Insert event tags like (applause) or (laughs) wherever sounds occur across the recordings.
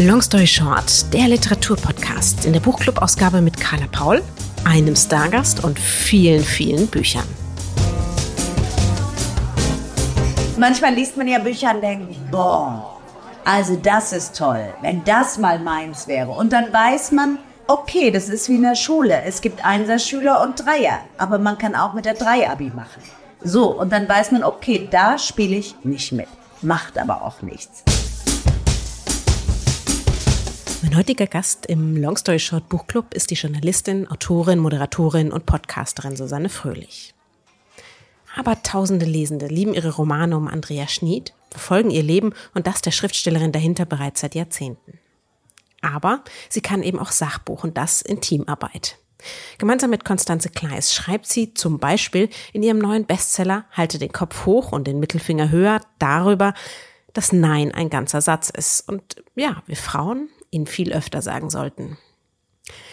Long Story Short, der Literaturpodcast in der Buchclub-Ausgabe mit Carla Paul, einem Stargast und vielen, vielen Büchern. Manchmal liest man ja Bücher und denkt, boah, also das ist toll, wenn das mal meins wäre. Und dann weiß man, okay, das ist wie in der Schule. Es gibt Einserschüler und Dreier, aber man kann auch mit der Drei-Abi machen. So, und dann weiß man, okay, da spiele ich nicht mit. Macht aber auch nichts. Mein heutiger Gast im Long Story Short Buchclub ist die Journalistin, Autorin, Moderatorin und Podcasterin Susanne Fröhlich. Aber tausende Lesende lieben ihre Romane um Andrea Schnied, verfolgen ihr Leben und das der Schriftstellerin dahinter bereits seit Jahrzehnten. Aber sie kann eben auch Sachbuch und das in Teamarbeit. Gemeinsam mit Konstanze Kleis schreibt sie zum Beispiel in ihrem neuen Bestseller Halte den Kopf hoch und den Mittelfinger höher darüber, dass Nein ein ganzer Satz ist. Und ja, wir Frauen ihn viel öfter sagen sollten.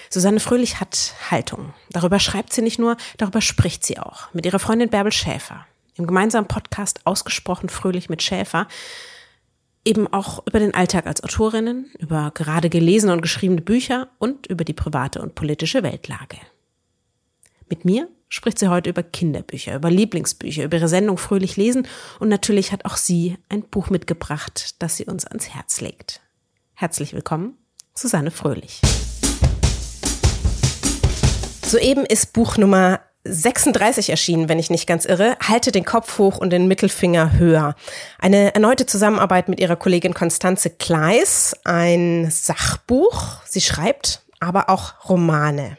Susanne Fröhlich hat Haltung. Darüber schreibt sie nicht nur, darüber spricht sie auch. Mit ihrer Freundin Bärbel Schäfer. Im gemeinsamen Podcast Ausgesprochen Fröhlich mit Schäfer. Eben auch über den Alltag als Autorinnen, über gerade gelesene und geschriebene Bücher und über die private und politische Weltlage. Mit mir spricht sie heute über Kinderbücher, über Lieblingsbücher, über ihre Sendung Fröhlich lesen und natürlich hat auch sie ein Buch mitgebracht, das sie uns ans Herz legt. Herzlich willkommen, Susanne Fröhlich. Soeben ist Buch Nummer 36 erschienen, wenn ich nicht ganz irre. Halte den Kopf hoch und den Mittelfinger höher. Eine erneute Zusammenarbeit mit ihrer Kollegin Konstanze Kleis. Ein Sachbuch. Sie schreibt aber auch Romane.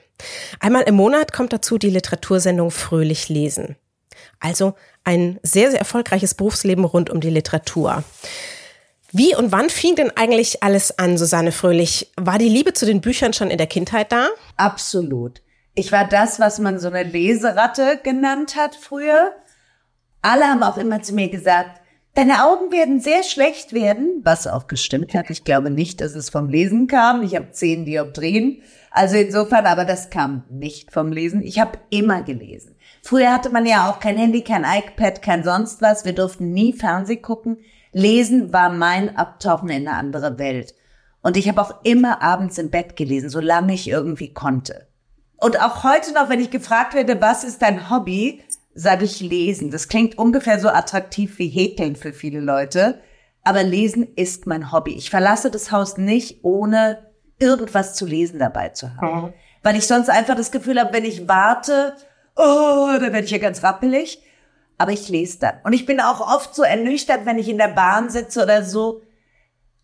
Einmal im Monat kommt dazu die Literatursendung Fröhlich lesen. Also ein sehr, sehr erfolgreiches Berufsleben rund um die Literatur. Wie und wann fing denn eigentlich alles an, Susanne Fröhlich? War die Liebe zu den Büchern schon in der Kindheit da? Absolut. Ich war das, was man so eine Leseratte genannt hat früher. Alle haben auch immer zu mir gesagt, deine Augen werden sehr schlecht werden, was auch gestimmt hat. Ich glaube nicht, dass es vom Lesen kam. Ich habe zehn Dioptrien. Also insofern, aber das kam nicht vom Lesen. Ich habe immer gelesen. Früher hatte man ja auch kein Handy, kein iPad, kein sonst was. Wir durften nie Fernseh gucken. Lesen war mein Abtauchen in eine andere Welt. Und ich habe auch immer abends im Bett gelesen, solange ich irgendwie konnte. Und auch heute noch, wenn ich gefragt werde, was ist dein Hobby, sage ich lesen. Das klingt ungefähr so attraktiv wie Häkeln für viele Leute. Aber lesen ist mein Hobby. Ich verlasse das Haus nicht, ohne irgendwas zu lesen dabei zu haben. Mhm. Weil ich sonst einfach das Gefühl habe, wenn ich warte, oh, dann werde ich ja ganz rappelig aber ich lese dann. Und ich bin auch oft so ernüchtert, wenn ich in der Bahn sitze oder so.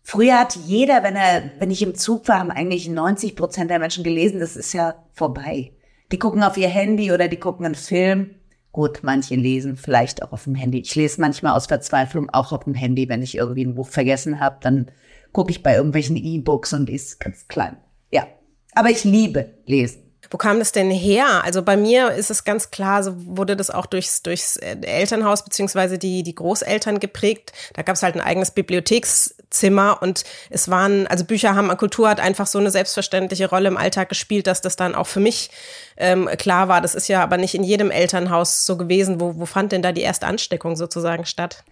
Früher hat jeder, wenn er, wenn ich im Zug war, haben eigentlich 90 Prozent der Menschen gelesen. Das ist ja vorbei. Die gucken auf ihr Handy oder die gucken einen Film. Gut, manche lesen vielleicht auch auf dem Handy. Ich lese manchmal aus Verzweiflung auch auf dem Handy, wenn ich irgendwie ein Buch vergessen habe, dann gucke ich bei irgendwelchen E-Books und ist ganz klein. Ja, aber ich liebe lesen. Wo kam das denn her? Also bei mir ist es ganz klar, so wurde das auch durchs, durchs äh, Elternhaus beziehungsweise die, die Großeltern geprägt. Da gab es halt ein eigenes Bibliothekszimmer und es waren, also Bücher haben, Kultur hat einfach so eine selbstverständliche Rolle im Alltag gespielt, dass das dann auch für mich ähm, klar war. Das ist ja aber nicht in jedem Elternhaus so gewesen. Wo, wo fand denn da die erste Ansteckung sozusagen statt?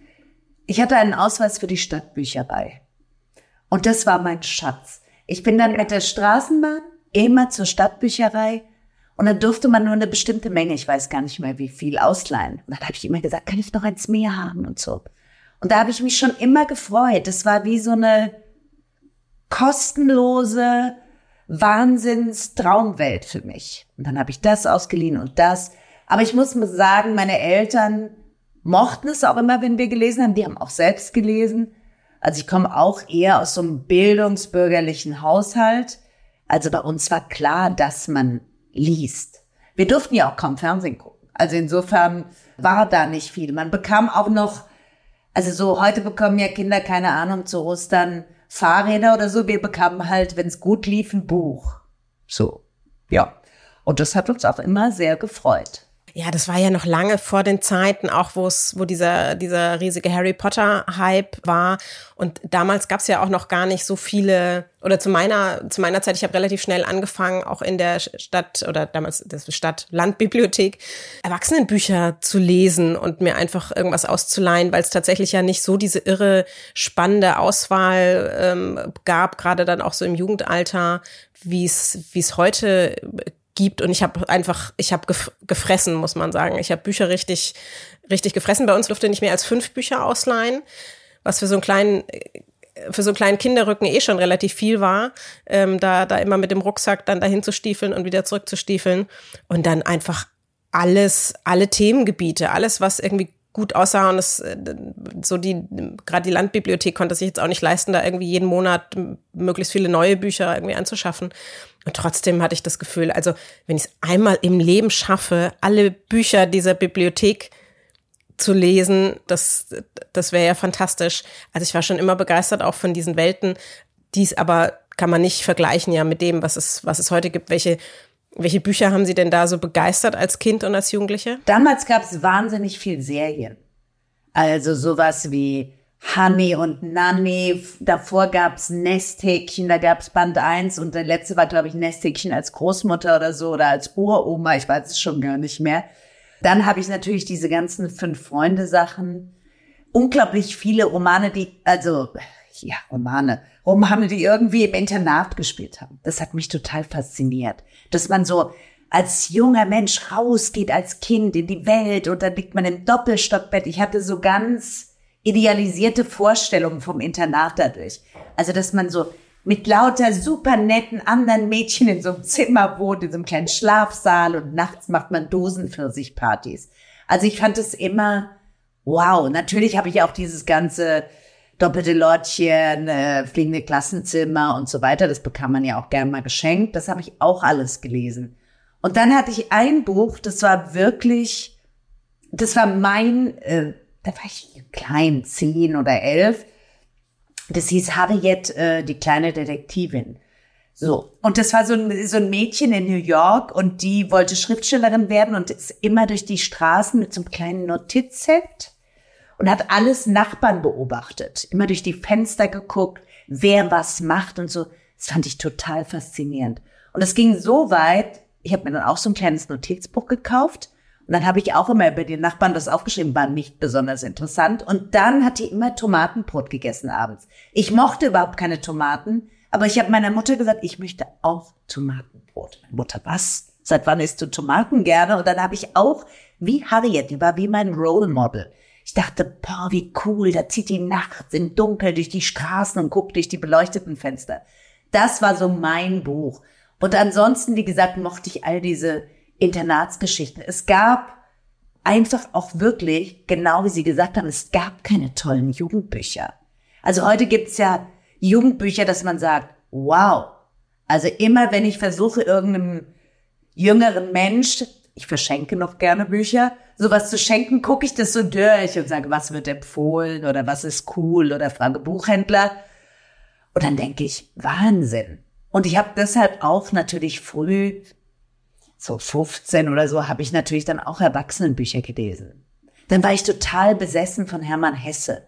Ich hatte einen Ausweis für die Stadtbücherei. Und das war mein Schatz. Ich bin dann mit der Straßenbahn immer zur Stadtbücherei und dann durfte man nur eine bestimmte Menge, ich weiß gar nicht mehr wie viel, ausleihen. Und dann habe ich immer gesagt, kann ich noch eins mehr haben und so. Und da habe ich mich schon immer gefreut. Das war wie so eine kostenlose Wahnsinnstraumwelt für mich. Und dann habe ich das ausgeliehen und das. Aber ich muss sagen, meine Eltern mochten es auch immer, wenn wir gelesen haben. Die haben auch selbst gelesen. Also ich komme auch eher aus so einem bildungsbürgerlichen Haushalt. Also bei uns war klar, dass man liest. Wir durften ja auch kaum Fernsehen gucken. Also insofern war da nicht viel. Man bekam auch noch, also so heute bekommen ja Kinder keine Ahnung zu Ostern Fahrräder oder so. Wir bekamen halt, wenn es gut lief, ein Buch. So, ja. Und das hat uns auch immer sehr gefreut. Ja, das war ja noch lange vor den Zeiten, auch wo es, wo dieser, dieser riesige Harry Potter-Hype war. Und damals gab es ja auch noch gar nicht so viele, oder zu meiner, zu meiner Zeit, ich habe relativ schnell angefangen, auch in der Stadt oder damals das Stadt Landbibliothek, Erwachsenenbücher zu lesen und mir einfach irgendwas auszuleihen, weil es tatsächlich ja nicht so diese irre spannende Auswahl ähm, gab, gerade dann auch so im Jugendalter, wie es wie es heute gibt und ich habe einfach, ich habe gef gefressen, muss man sagen. Ich habe Bücher richtig, richtig gefressen. Bei uns durfte nicht mehr als fünf Bücher ausleihen, was für so einen kleinen für so einen kleinen Kinderrücken eh schon relativ viel war, ähm, da, da immer mit dem Rucksack dann dahin zu stiefeln und wieder zurück zu stiefeln und dann einfach alles, alle Themengebiete, alles, was irgendwie gut aussah und es äh, so die gerade die Landbibliothek konnte sich jetzt auch nicht leisten, da irgendwie jeden Monat möglichst viele neue Bücher irgendwie anzuschaffen. Und trotzdem hatte ich das Gefühl, also wenn ich es einmal im Leben schaffe, alle Bücher dieser Bibliothek zu lesen, das, das wäre ja fantastisch. Also ich war schon immer begeistert auch von diesen Welten. Dies aber kann man nicht vergleichen ja mit dem, was es, was es heute gibt. Welche, welche Bücher haben Sie denn da so begeistert als Kind und als Jugendliche? Damals gab es wahnsinnig viel Serien. Also sowas wie Honey und Nanny. Davor gab's Nesthäkchen, da gab's Band 1 und der letzte war, glaube ich, Nesthäkchen als Großmutter oder so oder als Uroma, ich weiß es schon gar nicht mehr. Dann habe ich natürlich diese ganzen Fünf-Freunde-Sachen. Unglaublich viele Romane, die, also, ja, Romane, Romane, die irgendwie im Internat gespielt haben. Das hat mich total fasziniert. Dass man so als junger Mensch rausgeht als Kind in die Welt und dann liegt man im Doppelstockbett. Ich hatte so ganz, idealisierte Vorstellung vom Internat dadurch. Also, dass man so mit lauter super netten anderen Mädchen in so einem Zimmer wohnt, in so einem kleinen Schlafsaal und nachts macht man Dosenpfirsichpartys. Also ich fand es immer wow. Natürlich habe ich auch dieses ganze doppelte Lotchen, äh, fliegende Klassenzimmer und so weiter. Das bekam man ja auch gern mal geschenkt. Das habe ich auch alles gelesen. Und dann hatte ich ein Buch, das war wirklich, das war mein äh, da war ich klein, zehn oder elf. Das hieß Harriet, äh, die kleine Detektivin. So. Und das war so ein, so ein Mädchen in New York und die wollte Schriftstellerin werden und ist immer durch die Straßen mit so einem kleinen Notizset und hat alles Nachbarn beobachtet. Immer durch die Fenster geguckt, wer was macht und so. Das fand ich total faszinierend. Und es ging so weit, ich habe mir dann auch so ein kleines Notizbuch gekauft und dann habe ich auch immer über die Nachbarn das aufgeschrieben, war nicht besonders interessant. Und dann hat die immer Tomatenbrot gegessen abends. Ich mochte überhaupt keine Tomaten, aber ich habe meiner Mutter gesagt, ich möchte auch Tomatenbrot. Meine Mutter, was? Seit wann isst du Tomaten gerne? Und dann habe ich auch, wie Harriet, die war wie mein Role Model. Ich dachte, boah, wie cool, da zieht die nachts im Dunkel durch die Straßen und guckt durch die beleuchteten Fenster. Das war so mein Buch. Und ansonsten, wie gesagt, mochte ich all diese Internatsgeschichten. Es gab einfach auch wirklich, genau wie Sie gesagt haben, es gab keine tollen Jugendbücher. Also heute gibt's ja Jugendbücher, dass man sagt, wow. Also immer, wenn ich versuche, irgendeinem jüngeren Mensch, ich verschenke noch gerne Bücher, sowas zu schenken, gucke ich das so durch und sage, was wird empfohlen oder was ist cool oder frage Buchhändler. Und dann denke ich, Wahnsinn. Und ich habe deshalb auch natürlich früh so 15 oder so, habe ich natürlich dann auch Erwachsenenbücher gelesen. Dann war ich total besessen von Hermann Hesse.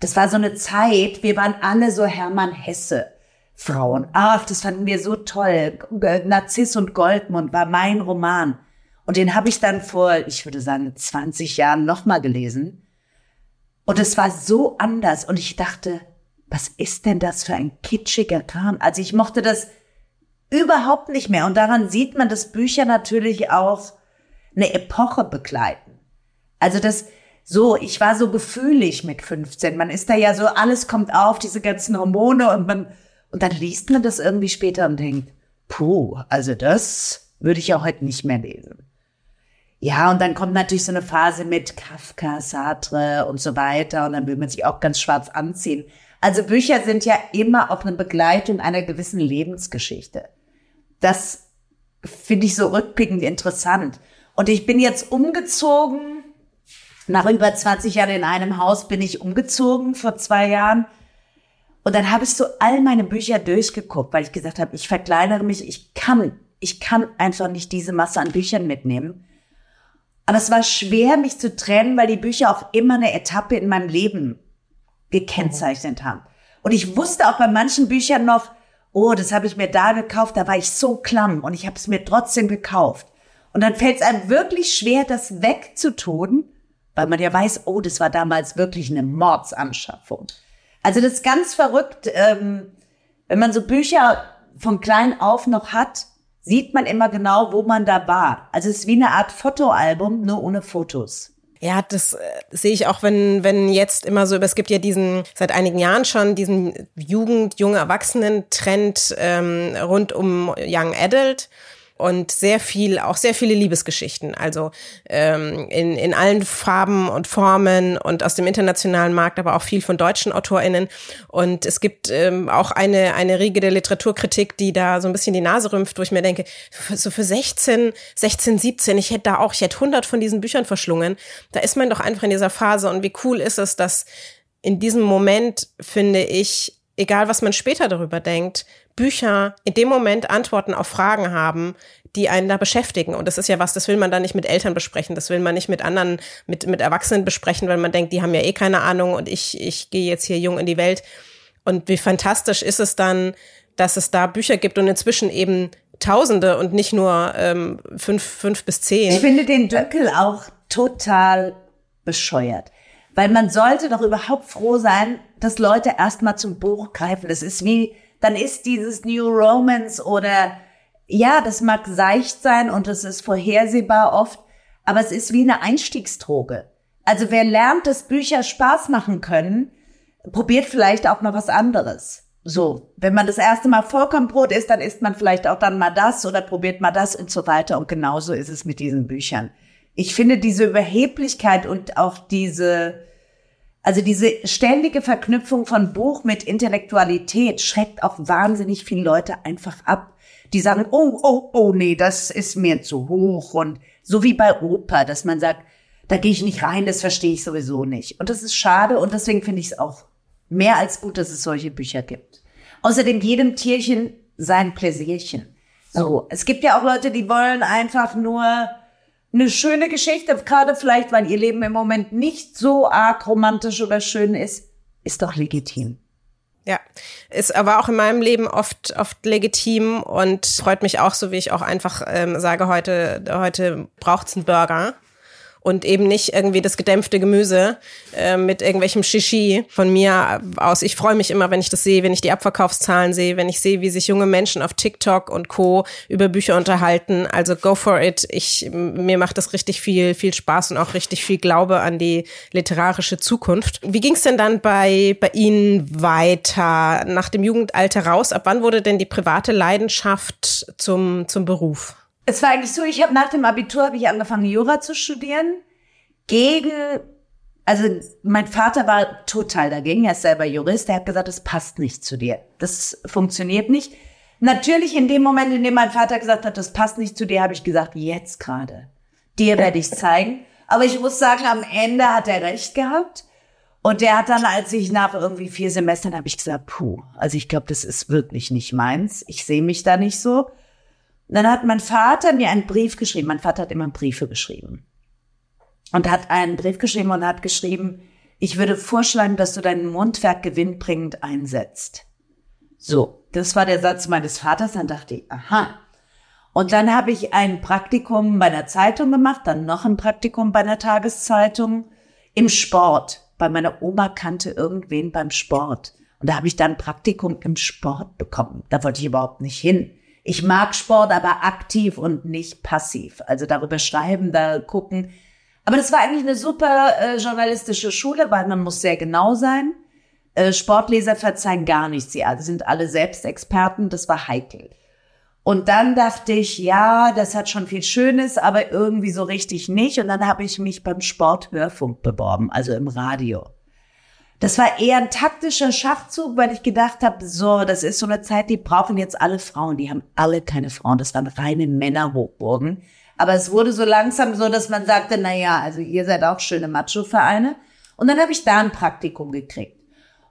Das war so eine Zeit, wir waren alle so Hermann Hesse. Frauen. Ach, das fanden wir so toll. Narziss und Goldmund war mein Roman. Und den habe ich dann vor, ich würde sagen, 20 Jahren nochmal gelesen. Und es war so anders. Und ich dachte, was ist denn das für ein kitschiger Kram? Also ich mochte das Überhaupt nicht mehr. Und daran sieht man, dass Bücher natürlich auch eine Epoche begleiten. Also das, so, ich war so gefühlig mit 15. Man ist da ja so, alles kommt auf, diese ganzen Hormone und man, und dann liest man das irgendwie später und denkt, puh, also das würde ich ja heute nicht mehr lesen. Ja, und dann kommt natürlich so eine Phase mit Kafka, Sartre und so weiter und dann will man sich auch ganz schwarz anziehen. Also Bücher sind ja immer auch eine Begleitung einer gewissen Lebensgeschichte das finde ich so rückblickend interessant. Und ich bin jetzt umgezogen. Nach über 20 Jahren in einem Haus bin ich umgezogen vor zwei Jahren. Und dann habe ich so all meine Bücher durchgeguckt, weil ich gesagt habe, ich verkleinere mich, ich kann, ich kann einfach nicht diese Masse an Büchern mitnehmen. Aber es war schwer, mich zu trennen, weil die Bücher auch immer eine Etappe in meinem Leben gekennzeichnet haben. Und ich wusste auch bei manchen Büchern noch, oh, das habe ich mir da gekauft, da war ich so klamm und ich habe es mir trotzdem gekauft. Und dann fällt es einem wirklich schwer, das wegzutun, weil man ja weiß, oh, das war damals wirklich eine Mordsanschaffung. Also das ist ganz verrückt, ähm, wenn man so Bücher von klein auf noch hat, sieht man immer genau, wo man da war. Also es ist wie eine Art Fotoalbum, nur ohne Fotos. Ja, das äh, sehe ich auch, wenn, wenn jetzt immer so, es gibt ja diesen, seit einigen Jahren schon diesen Jugend-, junge Erwachsenen-Trend ähm, rund um Young Adult und sehr viel, auch sehr viele Liebesgeschichten, also ähm, in, in allen Farben und Formen und aus dem internationalen Markt, aber auch viel von deutschen AutorInnen. Und es gibt ähm, auch eine, eine Riege der Literaturkritik, die da so ein bisschen die Nase rümpft, wo ich mir denke, so für 16, 16, 17, ich hätte da auch, ich hätte 100 von diesen Büchern verschlungen. Da ist man doch einfach in dieser Phase und wie cool ist es, dass in diesem Moment, finde ich, egal was man später darüber denkt, Bücher in dem Moment Antworten auf Fragen haben, die einen da beschäftigen. Und das ist ja was, das will man dann nicht mit Eltern besprechen, das will man nicht mit anderen, mit, mit Erwachsenen besprechen, weil man denkt, die haben ja eh keine Ahnung und ich, ich gehe jetzt hier jung in die Welt. Und wie fantastisch ist es dann, dass es da Bücher gibt und inzwischen eben Tausende und nicht nur ähm, fünf, fünf bis zehn. Ich finde den Döckel auch total bescheuert. Weil man sollte doch überhaupt froh sein, dass Leute erstmal zum Buch greifen. Das ist wie, dann ist dieses New Romance oder ja, das mag seicht sein und es ist vorhersehbar oft, aber es ist wie eine Einstiegsdroge. Also wer lernt, dass Bücher Spaß machen können, probiert vielleicht auch mal was anderes. So, wenn man das erste Mal Vollkornbrot isst, dann isst man vielleicht auch dann mal das oder probiert mal das und so weiter. Und genauso ist es mit diesen Büchern. Ich finde diese Überheblichkeit und auch diese, also diese ständige Verknüpfung von Buch mit Intellektualität schreckt auch wahnsinnig viele Leute einfach ab. Die sagen, oh, oh, oh, nee, das ist mir zu hoch. Und so wie bei Oper, dass man sagt, da gehe ich nicht rein, das verstehe ich sowieso nicht. Und das ist schade und deswegen finde ich es auch mehr als gut, dass es solche Bücher gibt. Außerdem jedem Tierchen sein Pläsierchen. So, es gibt ja auch Leute, die wollen einfach nur eine schöne Geschichte, gerade vielleicht, weil ihr Leben im Moment nicht so arg romantisch oder schön ist, ist doch legitim. Ja, ist aber auch in meinem Leben oft oft legitim und freut mich auch, so wie ich auch einfach ähm, sage, heute heute braucht's einen Burger und eben nicht irgendwie das gedämpfte Gemüse äh, mit irgendwelchem Shishi von mir aus. Ich freue mich immer, wenn ich das sehe, wenn ich die Abverkaufszahlen sehe, wenn ich sehe, wie sich junge Menschen auf TikTok und Co. über Bücher unterhalten. Also go for it. Ich, mir macht das richtig viel, viel Spaß und auch richtig viel Glaube an die literarische Zukunft. Wie ging es denn dann bei, bei Ihnen weiter nach dem Jugendalter raus? Ab wann wurde denn die private Leidenschaft zum, zum Beruf? Es war eigentlich so, ich habe nach dem Abitur habe ich angefangen Jura zu studieren. Gegen also mein Vater war total dagegen, er ist selber Jurist, er hat gesagt, das passt nicht zu dir. Das funktioniert nicht. Natürlich in dem Moment, in dem mein Vater gesagt hat, das passt nicht zu dir, habe ich gesagt, jetzt gerade. Dir werde ich zeigen. Aber ich muss sagen, am Ende hat er recht gehabt. Und der hat dann, als ich nach irgendwie vier Semestern, habe ich gesagt, puh, also ich glaube, das ist wirklich nicht meins. Ich sehe mich da nicht so. Dann hat mein Vater mir einen Brief geschrieben. Mein Vater hat immer Briefe geschrieben. Und hat einen Brief geschrieben und hat geschrieben, ich würde vorschlagen, dass du dein Mundwerk gewinnbringend einsetzt. So, das war der Satz meines Vaters. Dann dachte ich, aha. Und dann habe ich ein Praktikum bei einer Zeitung gemacht, dann noch ein Praktikum bei einer Tageszeitung im Sport. Bei meiner Oma kannte irgendwen beim Sport. Und da habe ich dann ein Praktikum im Sport bekommen. Da wollte ich überhaupt nicht hin. Ich mag Sport, aber aktiv und nicht passiv. Also darüber schreiben, da gucken. Aber das war eigentlich eine super äh, journalistische Schule, weil man muss sehr genau sein. Äh, Sportleser verzeihen gar nichts. Sie sind alle Selbstexperten. Das war heikel. Und dann dachte ich, ja, das hat schon viel Schönes, aber irgendwie so richtig nicht. Und dann habe ich mich beim Sporthörfunk beworben, also im Radio. Das war eher ein taktischer Schachzug, weil ich gedacht habe, so, das ist so eine Zeit, die brauchen jetzt alle Frauen. Die haben alle keine Frauen. Das waren reine Männerhochburgen. Aber es wurde so langsam so, dass man sagte, na ja, also ihr seid auch schöne Macho-Vereine. Und dann habe ich da ein Praktikum gekriegt.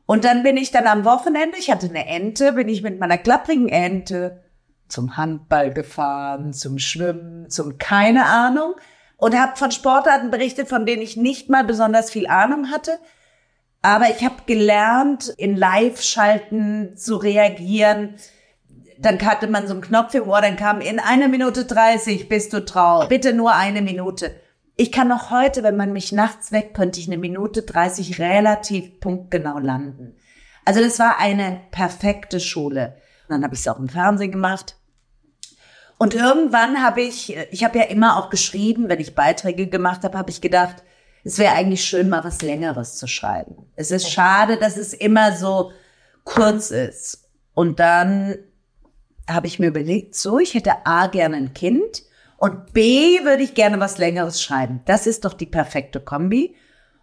Und dann bin ich dann am Wochenende, ich hatte eine Ente, bin ich mit meiner klapprigen Ente zum Handball gefahren, zum Schwimmen, zum keine Ahnung und habe von Sportarten berichtet, von denen ich nicht mal besonders viel Ahnung hatte. Aber ich habe gelernt, in Live-Schalten zu reagieren. Dann hatte man so einen Knopf im Ohr, dann kam in einer Minute 30 bist du traurig. Bitte nur eine Minute. Ich kann noch heute, wenn man mich nachts weckt, könnte ich eine Minute 30 relativ punktgenau landen. Also das war eine perfekte Schule. Und dann habe ich es auch im Fernsehen gemacht. Und irgendwann habe ich, ich habe ja immer auch geschrieben, wenn ich Beiträge gemacht habe, habe ich gedacht, es wäre eigentlich schön, mal was Längeres zu schreiben. Es ist schade, dass es immer so kurz ist. Und dann habe ich mir überlegt, so, ich hätte A gerne ein Kind und B würde ich gerne was Längeres schreiben. Das ist doch die perfekte Kombi.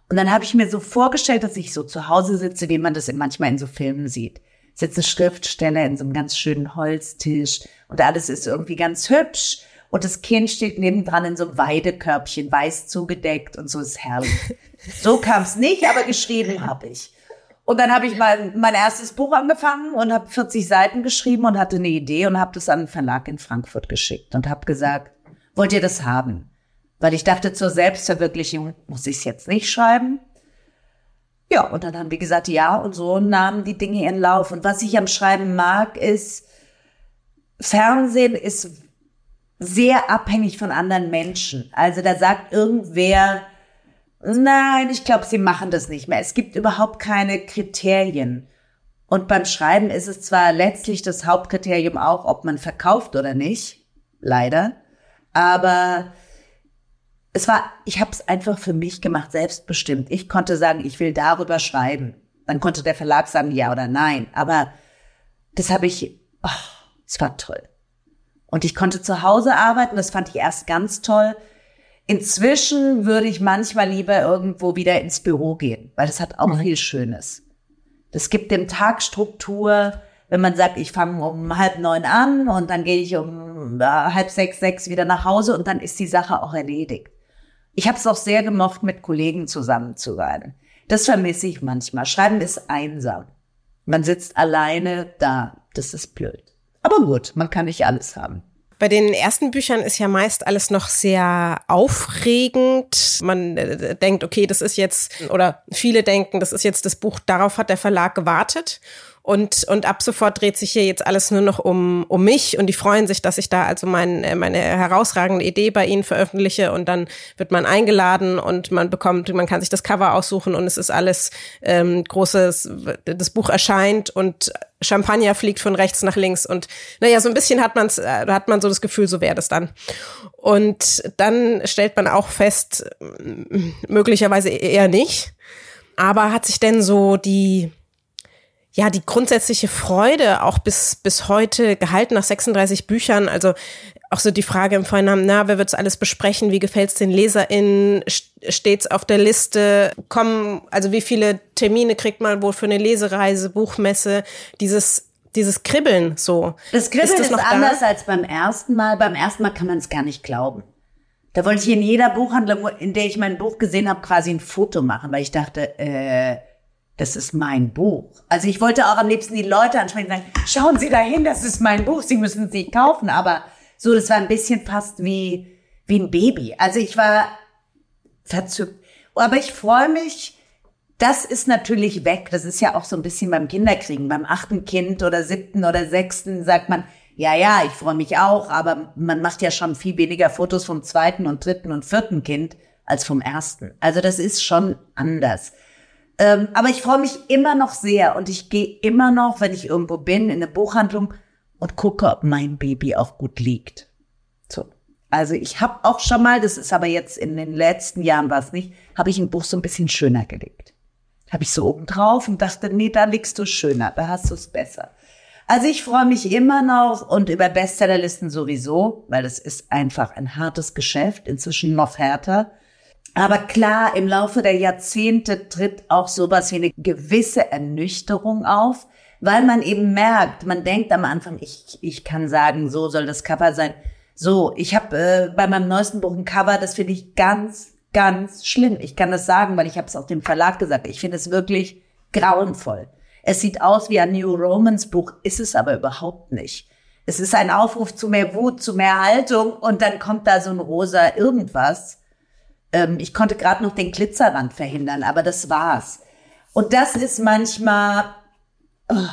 Und dann habe ich mir so vorgestellt, dass ich so zu Hause sitze, wie man das manchmal in so Filmen sieht sitzt eine Schriftsteller in so einem ganz schönen Holztisch und alles ist irgendwie ganz hübsch. Und das Kind steht nebendran in so einem Weidekörbchen, weiß zugedeckt und so ist herrlich. (laughs) so kam es nicht, aber geschrieben habe ich. Und dann habe ich mal mein erstes Buch angefangen und habe 40 Seiten geschrieben und hatte eine Idee und habe das an einen Verlag in Frankfurt geschickt und habe gesagt, wollt ihr das haben? Weil ich dachte, zur Selbstverwirklichung muss ich es jetzt nicht schreiben. Ja, und dann haben wir gesagt, ja, und so nahmen die Dinge ihren Lauf. Und was ich am Schreiben mag, ist, Fernsehen ist sehr abhängig von anderen Menschen. Also da sagt irgendwer, nein, ich glaube, sie machen das nicht mehr. Es gibt überhaupt keine Kriterien. Und beim Schreiben ist es zwar letztlich das Hauptkriterium auch, ob man verkauft oder nicht, leider, aber es war, ich habe es einfach für mich gemacht, selbstbestimmt. Ich konnte sagen, ich will darüber schreiben. Dann konnte der Verlag sagen, ja oder nein. Aber das habe ich, oh, es war toll. Und ich konnte zu Hause arbeiten, das fand ich erst ganz toll. Inzwischen würde ich manchmal lieber irgendwo wieder ins Büro gehen, weil das hat auch mhm. viel Schönes. Das gibt dem Tag Struktur. Wenn man sagt, ich fange um halb neun an und dann gehe ich um äh, halb sechs, sechs wieder nach Hause und dann ist die Sache auch erledigt. Ich habe es auch sehr gemocht, mit Kollegen zusammen zu sein. Das vermisse ich manchmal. Schreiben ist einsam. Man sitzt alleine da. Das ist blöd. Aber gut, man kann nicht alles haben. Bei den ersten Büchern ist ja meist alles noch sehr aufregend. Man äh, denkt, okay, das ist jetzt, oder viele denken, das ist jetzt das Buch, darauf hat der Verlag gewartet. Und, und ab sofort dreht sich hier jetzt alles nur noch um, um mich und die freuen sich, dass ich da also mein, äh, meine herausragende Idee bei ihnen veröffentliche und dann wird man eingeladen und man bekommt, man kann sich das Cover aussuchen und es ist alles ähm, großes, das Buch erscheint und Champagner fliegt von rechts nach links und naja, so ein bisschen hat man's, äh, hat man so das Gefühl, so wäre das dann. Und dann stellt man auch fest, möglicherweise eher nicht. Aber hat sich denn so die, ja, die grundsätzliche Freude auch bis, bis heute gehalten nach 36 Büchern. Also auch so die Frage im Vorhinein, na, wer wird's alles besprechen? Wie gefällt's den LeserInnen? Steht's auf der Liste? Kommen, also wie viele Termine kriegt man wohl für eine Lesereise, Buchmesse? Dieses dieses Kribbeln so. Das Kribbeln ist, das ist anders da? als beim ersten Mal. Beim ersten Mal kann man es gar nicht glauben. Da wollte ich in jeder Buchhandlung, in der ich mein Buch gesehen habe, quasi ein Foto machen, weil ich dachte, äh, das ist mein Buch. Also ich wollte auch am liebsten die Leute ansprechen und sagen, schauen Sie dahin, das ist mein Buch, Sie müssen es nicht kaufen. Aber so, das war ein bisschen fast wie, wie ein Baby. Also ich war verzückt. Aber ich freue mich, das ist natürlich weg. Das ist ja auch so ein bisschen beim Kinderkriegen. Beim achten Kind oder siebten oder sechsten sagt man, ja, ja, ich freue mich auch, aber man macht ja schon viel weniger Fotos vom zweiten und dritten und vierten Kind als vom ersten. Also das ist schon anders. Ähm, aber ich freue mich immer noch sehr und ich gehe immer noch, wenn ich irgendwo bin, in eine Buchhandlung und gucke, ob mein Baby auch gut liegt. So. Also ich habe auch schon mal, das ist aber jetzt in den letzten Jahren war es nicht, habe ich ein Buch so ein bisschen schöner gelegt. Habe ich so oben drauf und dachte, nee, da liegst du schöner, da hast du es besser. Also ich freue mich immer noch und über Bestsellerlisten sowieso, weil es ist einfach ein hartes Geschäft, inzwischen noch härter. Aber klar, im Laufe der Jahrzehnte tritt auch sowas wie eine gewisse Ernüchterung auf, weil man eben merkt, man denkt am Anfang, ich, ich kann sagen, so soll das Cover sein. So, ich habe äh, bei meinem neuesten Buch ein Cover, das finde ich ganz, ganz schlimm. Ich kann das sagen, weil ich habe es auch dem Verlag gesagt. Ich finde es wirklich grauenvoll. Es sieht aus wie ein New Romans Buch, ist es aber überhaupt nicht. Es ist ein Aufruf zu mehr Wut, zu mehr Haltung und dann kommt da so ein rosa irgendwas Ähm, ich konnte gerade noch den Glitzerrand verhindern, aber das war's. Und das ist manchmal. Oh.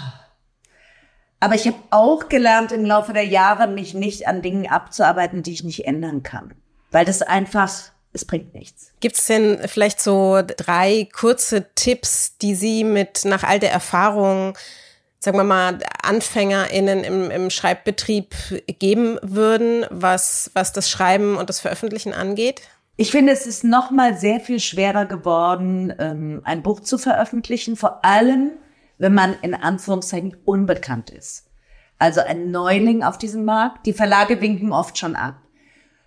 Aber ich habe auch gelernt im Laufe der Jahre, mich nicht an Dingen abzuarbeiten, die ich nicht ändern kann. Weil das einfach, es bringt nichts. Gibt es denn vielleicht so drei kurze Tipps, die Sie mit nach all der Erfahrung, sagen wir mal, AnfängerInnen im, im Schreibbetrieb geben würden, was, was das Schreiben und das Veröffentlichen angeht? Ich finde, es ist noch mal sehr viel schwerer geworden, ähm, ein Buch zu veröffentlichen, vor allem, wenn man in Anführungszeichen unbekannt ist. Also ein Neuling auf diesem Markt. Die Verlage winken oft schon ab.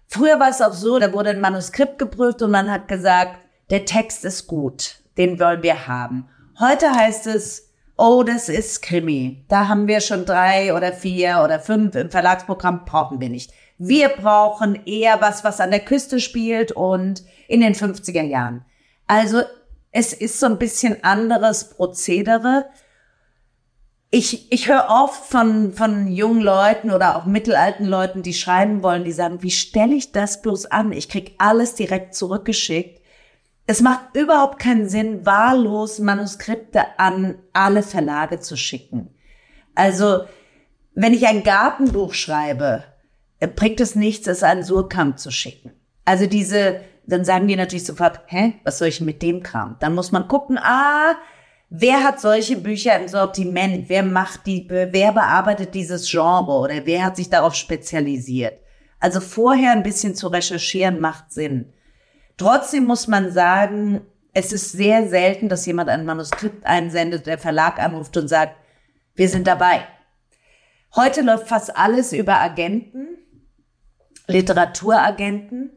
Früher war es auch so, da wurde ein Manuskript geprüft und man hat gesagt, der Text ist gut, den wollen wir haben. Heute heißt es, oh, das ist Krimi. Da haben wir schon drei oder vier oder fünf im Verlagsprogramm, brauchen wir nicht. Wir brauchen eher was, was an der Küste spielt und in den 50er Jahren. Also es ist so ein bisschen anderes Prozedere. Ich, ich höre oft von, von jungen Leuten oder auch mittelalten Leuten, die schreiben wollen, die sagen, wie stelle ich das bloß an? Ich krieg alles direkt zurückgeschickt. Es macht überhaupt keinen Sinn, wahllos Manuskripte an alle Verlage zu schicken. Also, wenn ich ein Gartenbuch schreibe, bringt es nichts, es an Surkamp zu schicken. Also diese, dann sagen die natürlich sofort, hä, was soll ich mit dem Kram? Dann muss man gucken, ah, wer hat solche Bücher im Sortiment? Wer macht die, wer bearbeitet dieses Genre oder wer hat sich darauf spezialisiert? Also vorher ein bisschen zu recherchieren macht Sinn. Trotzdem muss man sagen, es ist sehr selten, dass jemand ein Manuskript einsendet, der Verlag anruft und sagt, wir sind dabei. Heute läuft fast alles über Agenten. Literaturagenten.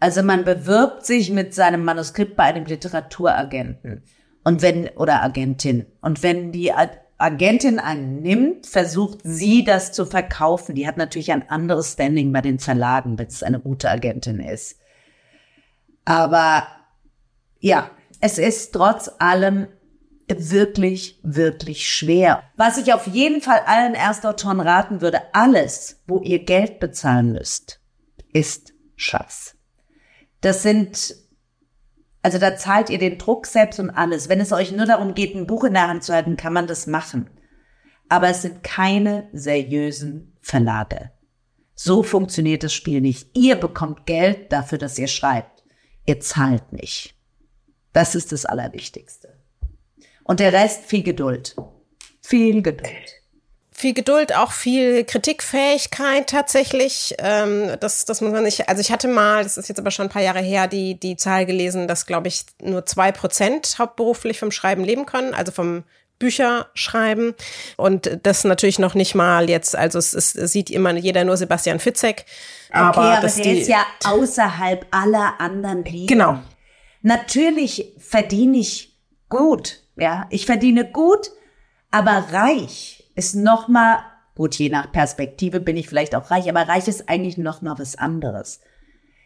Also man bewirbt sich mit seinem Manuskript bei einem Literaturagenten und wenn oder Agentin und wenn die Agentin einen nimmt, versucht sie das zu verkaufen. Die hat natürlich ein anderes Standing bei den Verlagen, wenn es eine gute Agentin ist. Aber ja, es ist trotz allem wirklich, wirklich schwer. Was ich auf jeden Fall allen Erstautoren raten würde, alles, wo ihr Geld bezahlen müsst, ist Schatz. Das sind, also da zahlt ihr den Druck selbst und alles. Wenn es euch nur darum geht, ein Buch in der Hand zu halten, kann man das machen. Aber es sind keine seriösen Verlage. So funktioniert das Spiel nicht. Ihr bekommt Geld dafür, dass ihr schreibt. Ihr zahlt nicht. Das ist das Allerwichtigste. Und der Rest viel Geduld. Viel Geduld. Viel Geduld, auch viel Kritikfähigkeit tatsächlich. Ähm, das, das muss man nicht. Also ich hatte mal, das ist jetzt aber schon ein paar Jahre her, die, die Zahl gelesen, dass, glaube ich, nur zwei Prozent hauptberuflich vom Schreiben leben können, also vom Bücher schreiben. Und das natürlich noch nicht mal jetzt, also es, es sieht immer jeder nur Sebastian Fitzek. Aber, okay, aber der die, ist ja außerhalb aller anderen Ligen. Genau. Natürlich verdiene ich gut. Ja, ich verdiene gut, aber reich ist noch mal gut. Je nach Perspektive bin ich vielleicht auch reich, aber reich ist eigentlich noch mal was anderes.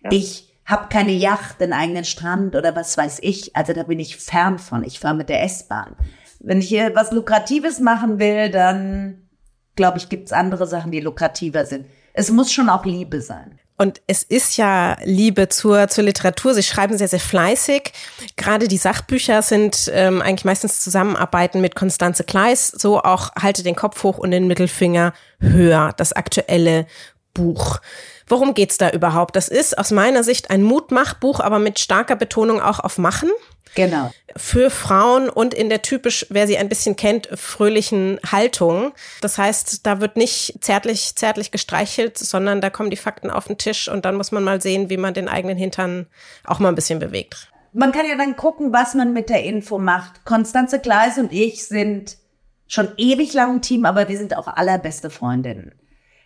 Ja. Ich habe keine Yacht, einen eigenen Strand oder was weiß ich. Also da bin ich fern von. Ich fahre mit der S-Bahn. Wenn ich hier was Lukratives machen will, dann glaube ich, gibt's andere Sachen, die lukrativer sind. Es muss schon auch Liebe sein. Und es ist ja Liebe zur, zur Literatur. Sie schreiben sehr, sehr fleißig. Gerade die Sachbücher sind ähm, eigentlich meistens Zusammenarbeiten mit Konstanze Kleis. So auch Halte den Kopf hoch und den Mittelfinger höher, das aktuelle Buch. Worum geht's da überhaupt? Das ist aus meiner Sicht ein Mutmachbuch, aber mit starker Betonung auch auf Machen. Genau. Für Frauen und in der typisch, wer sie ein bisschen kennt, fröhlichen Haltung. Das heißt, da wird nicht zärtlich, zärtlich gestreichelt, sondern da kommen die Fakten auf den Tisch und dann muss man mal sehen, wie man den eigenen Hintern auch mal ein bisschen bewegt. Man kann ja dann gucken, was man mit der Info macht. Konstanze Gleis und ich sind schon ewig lang ein Team, aber wir sind auch allerbeste Freundinnen.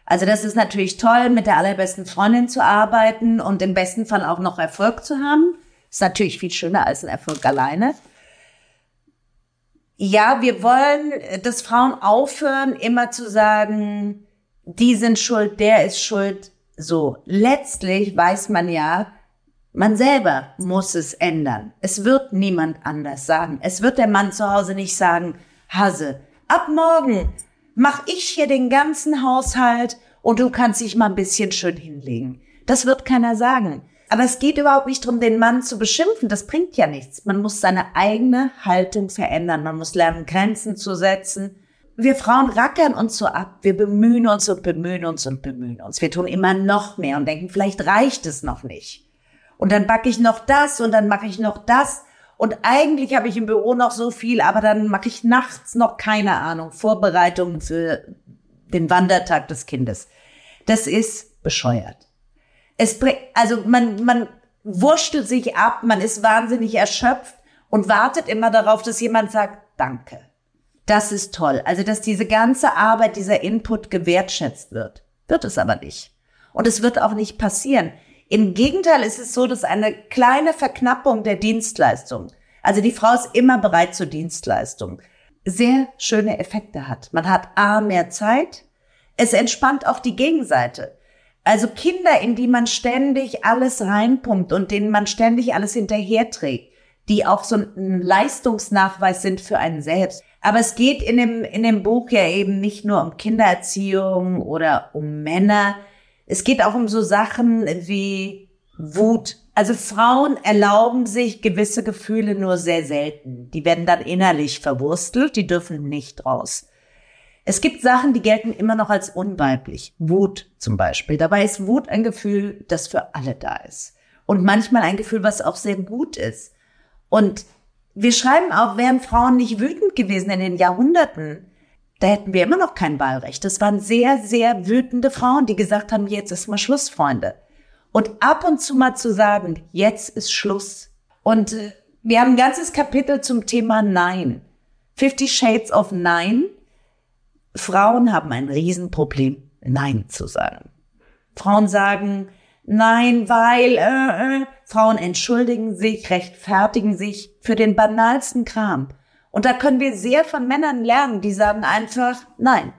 Also das ist natürlich toll, mit der allerbesten Freundin zu arbeiten und im besten Fall auch noch Erfolg zu haben. Ist natürlich viel schöner als ein Erfolg alleine. Ja, wir wollen, dass Frauen aufhören, immer zu sagen, die sind schuld, der ist schuld. So, letztlich weiß man ja, man selber muss es ändern. Es wird niemand anders sagen. Es wird der Mann zu Hause nicht sagen, Hase, ab morgen mach ich hier den ganzen Haushalt und du kannst dich mal ein bisschen schön hinlegen. Das wird keiner sagen Aber es geht überhaupt nicht darum, den Mann zu beschimpfen. Das bringt ja nichts. Man muss seine eigene Haltung verändern. Man muss lernen, Grenzen zu setzen. Wir Frauen rackern uns so ab. Wir bemühen uns und bemühen uns und bemühen uns. Wir tun immer noch mehr und denken, vielleicht reicht es noch nicht. Und dann backe ich noch das und dann mache ich noch das. Und eigentlich habe ich im Büro noch so viel, aber dann mache ich nachts noch keine Ahnung, Vorbereitungen für den Wandertag des Kindes. Das ist bescheuert. Es bringt, also man, man wurschtelt sich ab, man ist wahnsinnig erschöpft und wartet immer darauf, dass jemand sagt, danke. Das ist toll. Also, dass diese ganze Arbeit, dieser Input gewertschätzt wird. Wird es aber nicht. Und es wird auch nicht passieren. Im Gegenteil ist es so, dass eine kleine Verknappung der Dienstleistung, also die Frau ist immer bereit zur Dienstleistung, sehr schöne Effekte hat. Man hat A, mehr Zeit. Es entspannt auch die Gegenseite. Also Kinder, in die man ständig alles reinpumpt und denen man ständig alles hinterherträgt, die auch so ein Leistungsnachweis sind für einen selbst. Aber es geht in dem, in dem Buch ja eben nicht nur um Kindererziehung oder um Männer. Es geht auch um so Sachen wie Wut. Also Frauen erlauben sich gewisse Gefühle nur sehr selten. Die werden dann innerlich verwurstelt, die dürfen nicht raus. Es gibt Sachen, die gelten immer noch als unweiblich. Wut zum Beispiel. Dabei ist Wut ein Gefühl, das für alle da ist. Und manchmal ein Gefühl, was auch sehr gut ist. Und wir schreiben auch, wären Frauen nicht wütend gewesen in den Jahrhunderten, da hätten wir immer noch kein Wahlrecht. Das waren sehr, sehr wütende Frauen, die gesagt haben, jetzt ist mal Schluss, Freunde. Und ab und zu mal zu sagen, jetzt ist Schluss. Und äh, wir haben ein ganzes Kapitel zum Thema Nein. Fifty Shades of Nein Frauen haben ein Riesenproblem, Nein zu sagen. Frauen sagen Nein, weil äh, äh. Frauen entschuldigen sich, rechtfertigen sich für den banalsten Kram. Und da können wir sehr von Männern lernen, die sagen einfach Nein,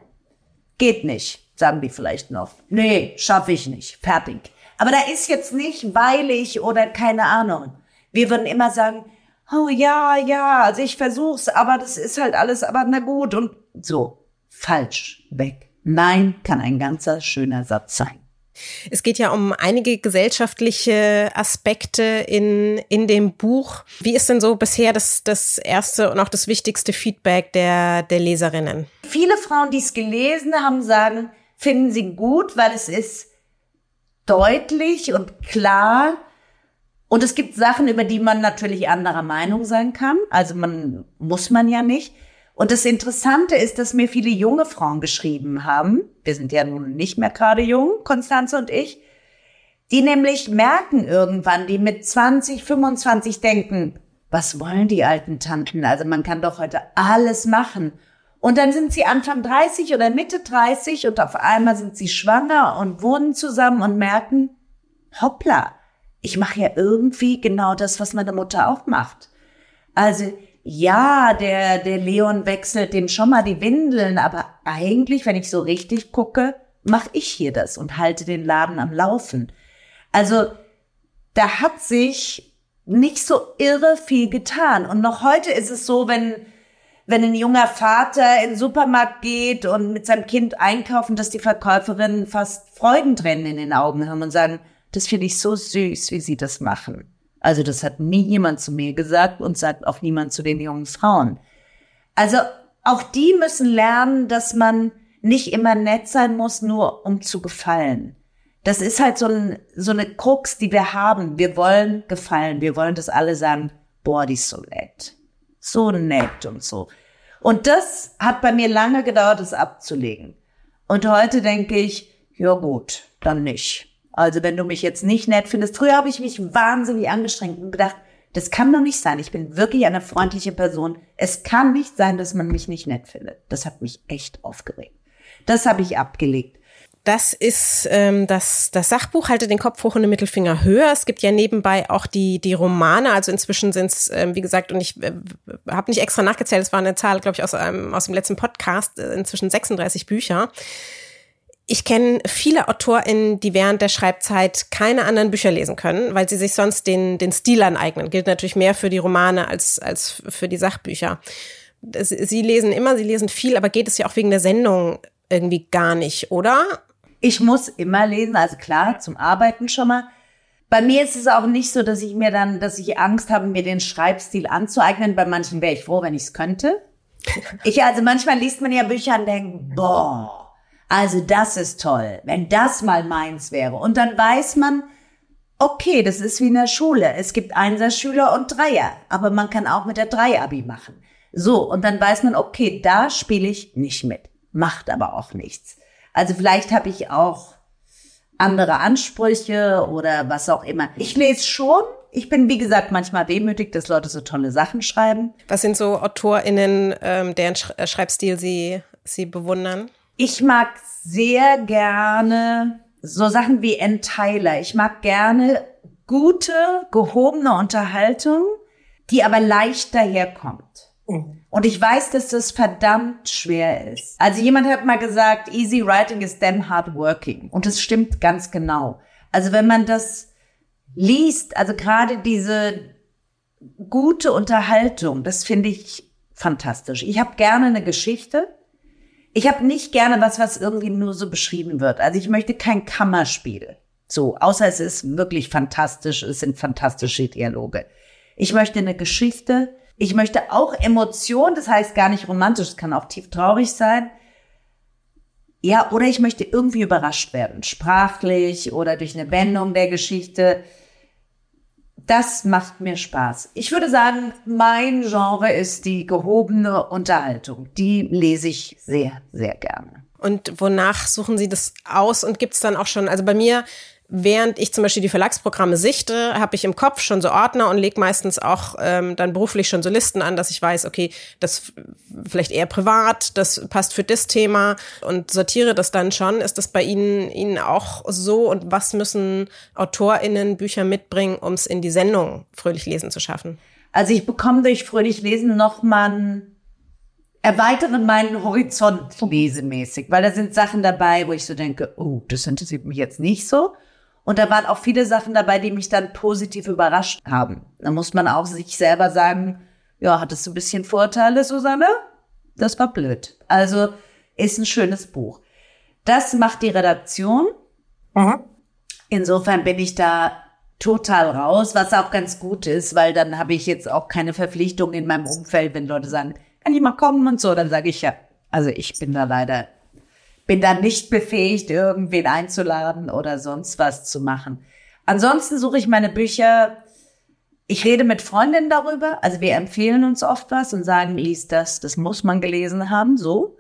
geht nicht, sagen die vielleicht noch. Nee, schaffe ich nicht, fertig. Aber da ist jetzt nicht weil ich oder keine Ahnung. Wir würden immer sagen, oh ja, ja, also ich versuch's, aber das ist halt alles, aber na gut und so falsch weg. Nein kann ein ganzer schöner Satz sein. Es geht ja um einige gesellschaftliche Aspekte in, in dem Buch. Wie ist denn so bisher das, das erste und auch das wichtigste Feedback der, der Leserinnen? Viele Frauen, die es gelesen haben, sagen, finden sie gut, weil es ist deutlich und klar. Und es gibt Sachen, über die man natürlich anderer Meinung sein kann. Also man muss man ja nicht. Und das Interessante ist, dass mir viele junge Frauen geschrieben haben, wir sind ja nun nicht mehr gerade jung, Konstanze und ich, die nämlich merken irgendwann, die mit 20, 25 denken, was wollen die alten Tanten? Also man kann doch heute alles machen. Und dann sind sie Anfang 30 oder Mitte 30 und auf einmal sind sie schwanger und wohnen zusammen und merken, hoppla, ich mache ja irgendwie genau das, was meine Mutter auch macht. Also ja, der, der Leon wechselt dem schon mal die Windeln, aber eigentlich, wenn ich so richtig gucke, mache ich hier das und halte den Laden am Laufen. Also da hat sich nicht so irre viel getan. Und noch heute ist es so, wenn, wenn ein junger Vater in den Supermarkt geht und mit seinem Kind einkaufen, dass die Verkäuferinnen fast Freudentränen in den Augen haben und sagen, das finde ich so süß, wie sie das machen. Also das hat nie jemand zu mir gesagt und sagt auch niemand zu den jungen Frauen. Also auch die müssen lernen, dass man nicht immer nett sein muss, nur um zu gefallen. Das ist halt so, ein, so eine Krux, die wir haben. Wir wollen gefallen. Wir wollen, dass alle sagen, boah, die ist so nett. So nett und so. Und das hat bei mir lange gedauert, es abzulegen. Und heute denke ich, ja gut, dann nicht. Also wenn du mich jetzt nicht nett findest, früher habe ich mich wahnsinnig angestrengt und gedacht, das kann doch nicht sein. Ich bin wirklich eine freundliche Person. Es kann nicht sein, dass man mich nicht nett findet. Das hat mich echt aufgeregt. Das habe ich abgelegt. Das ist ähm, das, das Sachbuch, halte den Kopf hoch und den Mittelfinger höher. Es gibt ja nebenbei auch die, die Romane, also inzwischen sind es, ähm, wie gesagt, und ich äh, habe nicht extra nachgezählt, es war eine Zahl, glaube ich, aus, einem, aus dem letzten Podcast, äh, inzwischen 36 Bücher. Ich kenne viele AutorInnen, die während der Schreibzeit keine anderen Bücher lesen können, weil sie sich sonst den, den Stil aneignen. Gilt natürlich mehr für die Romane als, als für die Sachbücher. Sie lesen immer, sie lesen viel, aber geht es ja auch wegen der Sendung irgendwie gar nicht, oder? Ich muss immer lesen, also klar, zum Arbeiten schon mal. Bei mir ist es auch nicht so, dass ich mir dann, dass ich Angst habe, mir den Schreibstil anzueignen. Bei manchen wäre ich froh, wenn ich es könnte. Ich, also manchmal liest man ja Bücher und denkt, boah, also das ist toll, wenn das mal meins wäre. Und dann weiß man, okay, das ist wie in der Schule. Es gibt Einserschüler und Dreier, aber man kann auch mit der Drei-Abi machen. So, und dann weiß man, okay, da spiele ich nicht mit. Macht aber auch nichts. Also vielleicht habe ich auch andere Ansprüche oder was auch immer. Ich lese schon. Ich bin, wie gesagt, manchmal demütig, dass Leute so tolle Sachen schreiben. Was sind so AutorInnen, ähm, deren äh, Schreibstil Sie, Sie bewundern? Ich mag sehr gerne so Sachen wie N. Tyler. Ich mag gerne gute, gehobene Unterhaltung, die aber leicht daherkommt. Mhm. Und ich weiß, dass das verdammt schwer ist. Also jemand hat mal gesagt, easy writing is damn hard working. Und das stimmt ganz genau. Also wenn man das liest, also gerade diese gute Unterhaltung, das finde ich fantastisch. Ich habe gerne eine Geschichte. Ich habe nicht gerne was, was irgendwie nur so beschrieben wird. Also ich möchte kein Kammerspiel. So, außer es ist wirklich fantastisch, es sind fantastische Dialoge. Ich möchte eine Geschichte, ich möchte auch Emotionen, das heißt gar nicht romantisch, es kann auch tief traurig sein. Ja, oder ich möchte irgendwie überrascht werden, sprachlich oder durch eine Wendung der Geschichte. Das macht mir Spaß. Ich würde sagen, mein Genre ist die gehobene Unterhaltung. Die lese ich sehr, sehr gerne. Und wonach suchen Sie das aus und gibt es dann auch schon, also bei mir Während ich zum Beispiel die Verlagsprogramme sichte, habe ich im Kopf schon so Ordner und lege meistens auch ähm, dann beruflich schon so Listen an, dass ich weiß, okay, das vielleicht eher privat, das passt für das Thema und sortiere das dann schon. Ist das bei Ihnen, Ihnen auch so und was müssen AutorInnen Bücher mitbringen, um es in die Sendung Fröhlich Lesen zu schaffen? Also ich bekomme durch Fröhlich Lesen nochmal erweitere meinen Horizont lesemäßig, weil da sind Sachen dabei, wo ich so denke, oh, das interessiert mich jetzt nicht so. Und da waren auch viele Sachen dabei, die mich dann positiv überrascht haben. Da muss man auch sich selber sagen, ja, hattest du ein bisschen Vorteile, Susanne? Das war blöd. Also ist ein schönes Buch. Das macht die Redaktion. Mhm. Insofern bin ich da total raus, was auch ganz gut ist, weil dann habe ich jetzt auch keine Verpflichtung in meinem Umfeld, wenn Leute sagen, kann ich mal kommen und so, dann sage ich ja. Also ich bin da leider bin dann nicht befähigt, irgendwen einzuladen oder sonst was zu machen. Ansonsten suche ich meine Bücher. Ich rede mit Freundinnen darüber. Also wir empfehlen uns oft was und sagen, lies das, das muss man gelesen haben, so.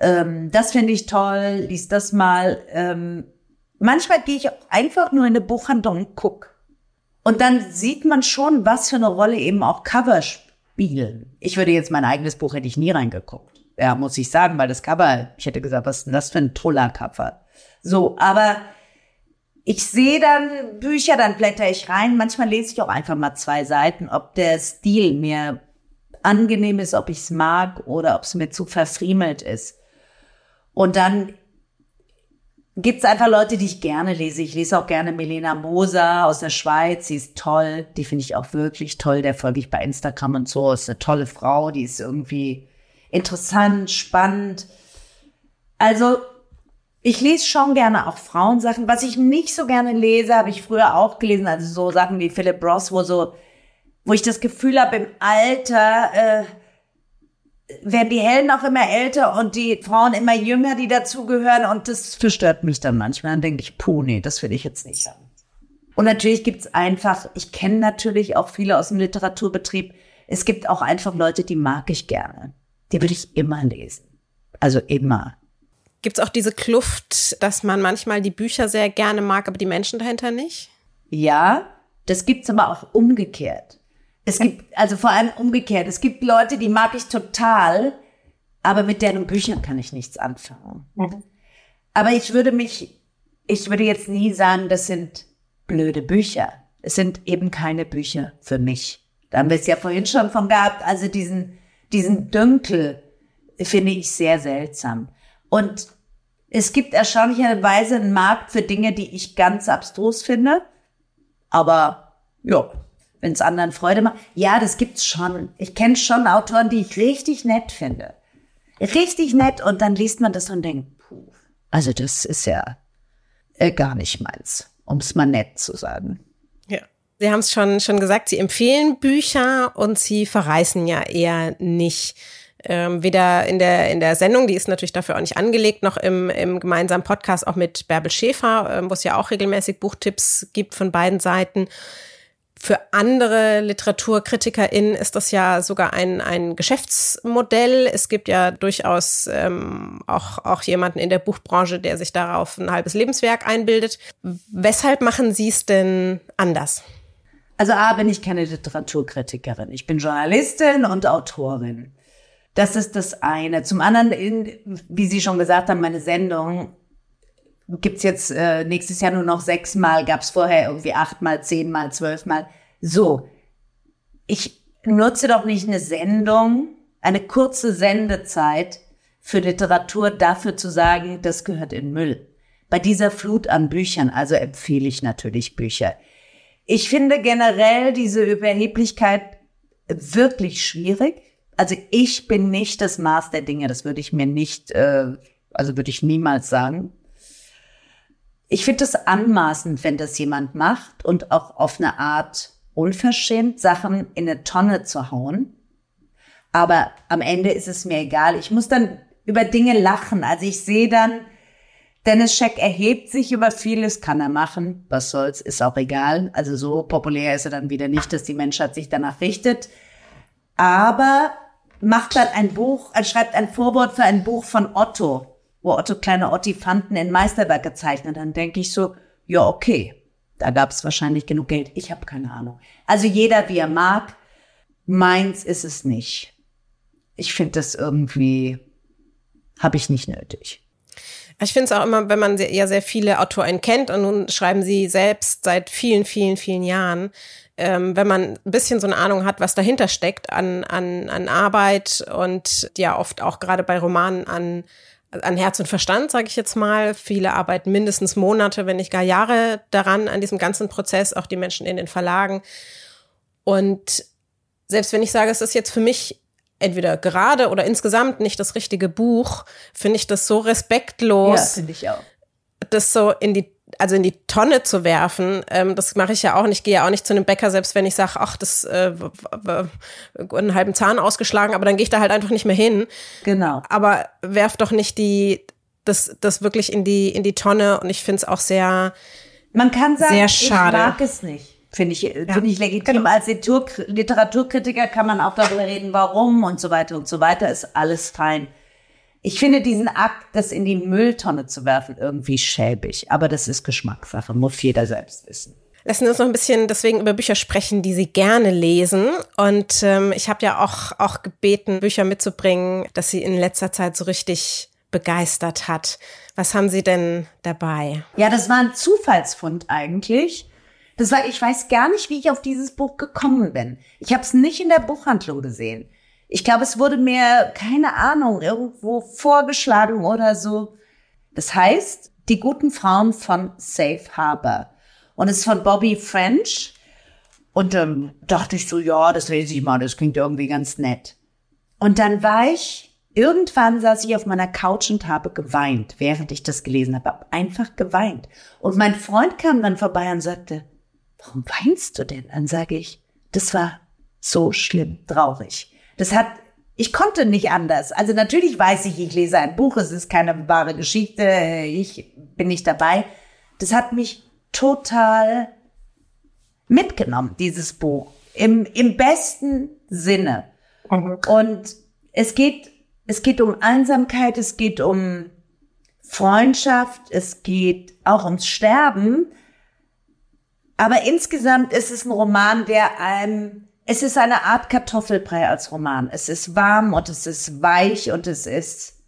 Ähm, das finde ich toll, lies das mal. Ähm, manchmal gehe ich einfach nur in eine Buchhandlung und guck. Und dann sieht man schon, was für eine Rolle eben auch Cover spielen. Ich würde jetzt mein eigenes Buch hätte ich nie reingeguckt ja, muss ich sagen, weil das Cover, ich hätte gesagt, was ist denn das für ein toller Cover? So, aber ich sehe dann Bücher, dann blätter ich rein. Manchmal lese ich auch einfach mal zwei Seiten, ob der Stil mir angenehm ist, ob ich es mag oder ob es mir zu verfriemelt ist. Und dann gibt's einfach Leute, die ich gerne lese. Ich lese auch gerne Melena Moser aus der Schweiz. Sie ist toll. Die finde ich auch wirklich toll. Der folge ich bei Instagram und so. Ist eine tolle Frau. Die ist irgendwie interessant, spannend. Also ich lese schon gerne auch Frauensachen. Was ich nicht so gerne lese, habe ich früher auch gelesen, also so Sachen wie Philip Ross, wo so, wo ich das Gefühl habe, im Alter äh, werden die Helden auch immer älter und die Frauen immer jünger, die dazugehören. Und das verstört mich dann manchmal. Dann denke ich, puh, nee, das will ich jetzt nicht haben. Und natürlich gibt's einfach, ich kenne natürlich auch viele aus dem Literaturbetrieb. Es gibt auch einfach Leute, die mag ich gerne die würde ich immer lesen. Also immer. Gibt es auch diese Kluft, dass man manchmal die Bücher sehr gerne mag, aber die Menschen dahinter nicht? Ja, das gibt's aber auch umgekehrt. Es gibt, also vor allem umgekehrt. Es gibt Leute, die mag ich total, aber mit deren Büchern kann ich nichts anfangen. Aber ich würde mich, ich würde jetzt nie sagen, das sind blöde Bücher. Es sind eben keine Bücher für mich. Da haben wir es ja vorhin schon von gehabt, also diesen diesen Dünkel finde ich sehr seltsam. Und es gibt erstaunlicherweise einen Markt für Dinge, die ich ganz abstrus finde. Aber ja, wenn es anderen Freude macht. Ja, das gibt's schon. Ich kenne schon Autoren, die ich richtig nett finde. Richtig nett und dann liest man das und denkt, puh, also das ist ja äh, gar nicht meins. um es mal nett zu sagen. Sie haben es schon, schon gesagt, Sie empfehlen Bücher und Sie verreißen ja eher nicht. Ähm, weder in der, in der Sendung, die ist natürlich dafür auch nicht angelegt, noch im, im gemeinsamen Podcast auch mit Bärbel Schäfer, ähm, wo es ja auch regelmäßig Buchtipps gibt von beiden Seiten. Für andere LiteraturkritikerInnen ist das ja sogar ein, ein Geschäftsmodell. Es gibt ja durchaus ähm, auch, auch jemanden in der Buchbranche, der sich darauf ein halbes Lebenswerk einbildet. Weshalb machen Sie es denn anders? Also A, bin ich keine Literaturkritikerin. Ich bin Journalistin und Autorin. Das ist das eine. Zum anderen, in, wie Sie schon gesagt haben, meine Sendung gibt's jetzt äh, nächstes Jahr nur noch sechsmal, gab's vorher irgendwie achtmal, zehnmal, zwölfmal. So, ich nutze doch nicht eine Sendung, eine kurze Sendezeit für Literatur dafür zu sagen, das gehört in Müll. Bei dieser Flut an Büchern, also empfehle ich natürlich Bücher. Ich finde generell diese Überheblichkeit wirklich schwierig. Also ich bin nicht das Maß der Dinge, das würde ich mir nicht, äh, also würde ich niemals sagen. Ich finde es anmaßend, wenn das jemand macht und auch auf eine Art unverschämt, Sachen in eine Tonne zu hauen. Aber am Ende ist es mir egal. Ich muss dann über Dinge lachen. Also ich sehe dann, Dennis Scheck erhebt sich über vieles, kann er machen. Was soll's, ist auch egal. Also so populär ist er dann wieder nicht, dass die Menschheit sich danach richtet. Aber macht dann ein Buch, er schreibt ein Vorwort für ein Buch von Otto wo Otto kleine Ottifanten in Meisterwerk gezeichnet. Dann denke ich so, ja, okay, da gab es wahrscheinlich genug Geld. Ich habe keine Ahnung. Also jeder, wie er mag. Meins ist es nicht. Ich finde das irgendwie, habe ich nicht nötig. Ich finde es auch immer, wenn man ja sehr viele Autoren kennt und nun schreiben sie selbst seit vielen, vielen, vielen Jahren, ähm, wenn man ein bisschen so eine Ahnung hat, was dahinter steckt an, an, an Arbeit und ja oft auch gerade bei Romanen an an Herz und Verstand, sage ich jetzt mal. Viele arbeiten mindestens Monate, wenn nicht gar Jahre daran, an diesem ganzen Prozess, auch die Menschen in den Verlagen. Und selbst wenn ich sage, es ist jetzt für mich entweder gerade oder insgesamt nicht das richtige Buch, finde ich das so respektlos. Ja, finde ich auch. Das so in die also in die Tonne zu werfen, ähm, das mache ich ja auch nicht. Gehe ja auch nicht zu einem Bäcker, selbst wenn ich sage, ach, das äh, einen halben Zahn ausgeschlagen, aber dann gehe ich da halt einfach nicht mehr hin. Genau. Aber werf doch nicht die das das wirklich in die in die Tonne und ich finde es auch sehr man kann sagen, sehr schade. ich mag es nicht. Finde ich, ja, finde ich legitim. Genau. Als Literaturkritiker kann man auch darüber reden, warum und so weiter und so weiter, ist alles fein. Ich finde diesen Akt, das in die Mülltonne zu werfen, irgendwie schäbig. Aber das ist Geschmackssache, muss jeder selbst wissen. Lassen Sie uns noch ein bisschen deswegen über Bücher sprechen, die Sie gerne lesen. Und ähm, ich habe ja auch, auch gebeten, Bücher mitzubringen, dass Sie in letzter Zeit so richtig begeistert hat. Was haben Sie denn dabei? Ja, das war ein Zufallsfund eigentlich. Das war, ich weiß gar nicht, wie ich auf dieses Buch gekommen bin. Ich habe es nicht in der Buchhandlung gesehen. Ich glaube, es wurde mir, keine Ahnung, irgendwo vorgeschlagen oder so. Das heißt, die guten Frauen von Safe Harbor. Und es ist von Bobby French. Und ähm, dachte ich so, ja, das lese ich mal, das klingt irgendwie ganz nett. Und dann war ich, irgendwann saß ich auf meiner Couch und habe geweint, während ich das gelesen habe. Hab einfach geweint. Und mein Freund kam dann vorbei und sagte, warum weinst du denn? Dann sage ich, das war so schlimm, traurig. Das hat, ich konnte nicht anders. Also natürlich weiß ich, ich lese ein Buch, es ist keine wahre Geschichte, ich bin nicht dabei. Das hat mich total mitgenommen, dieses Buch. Im, im besten Sinne. Mhm. Und es geht, es geht um Einsamkeit, es geht um Freundschaft, es geht auch ums Sterben. Aber insgesamt ist es ein Roman, der einem es ist eine Art Kartoffelbrei als Roman. Es ist warm und es ist weich und es ist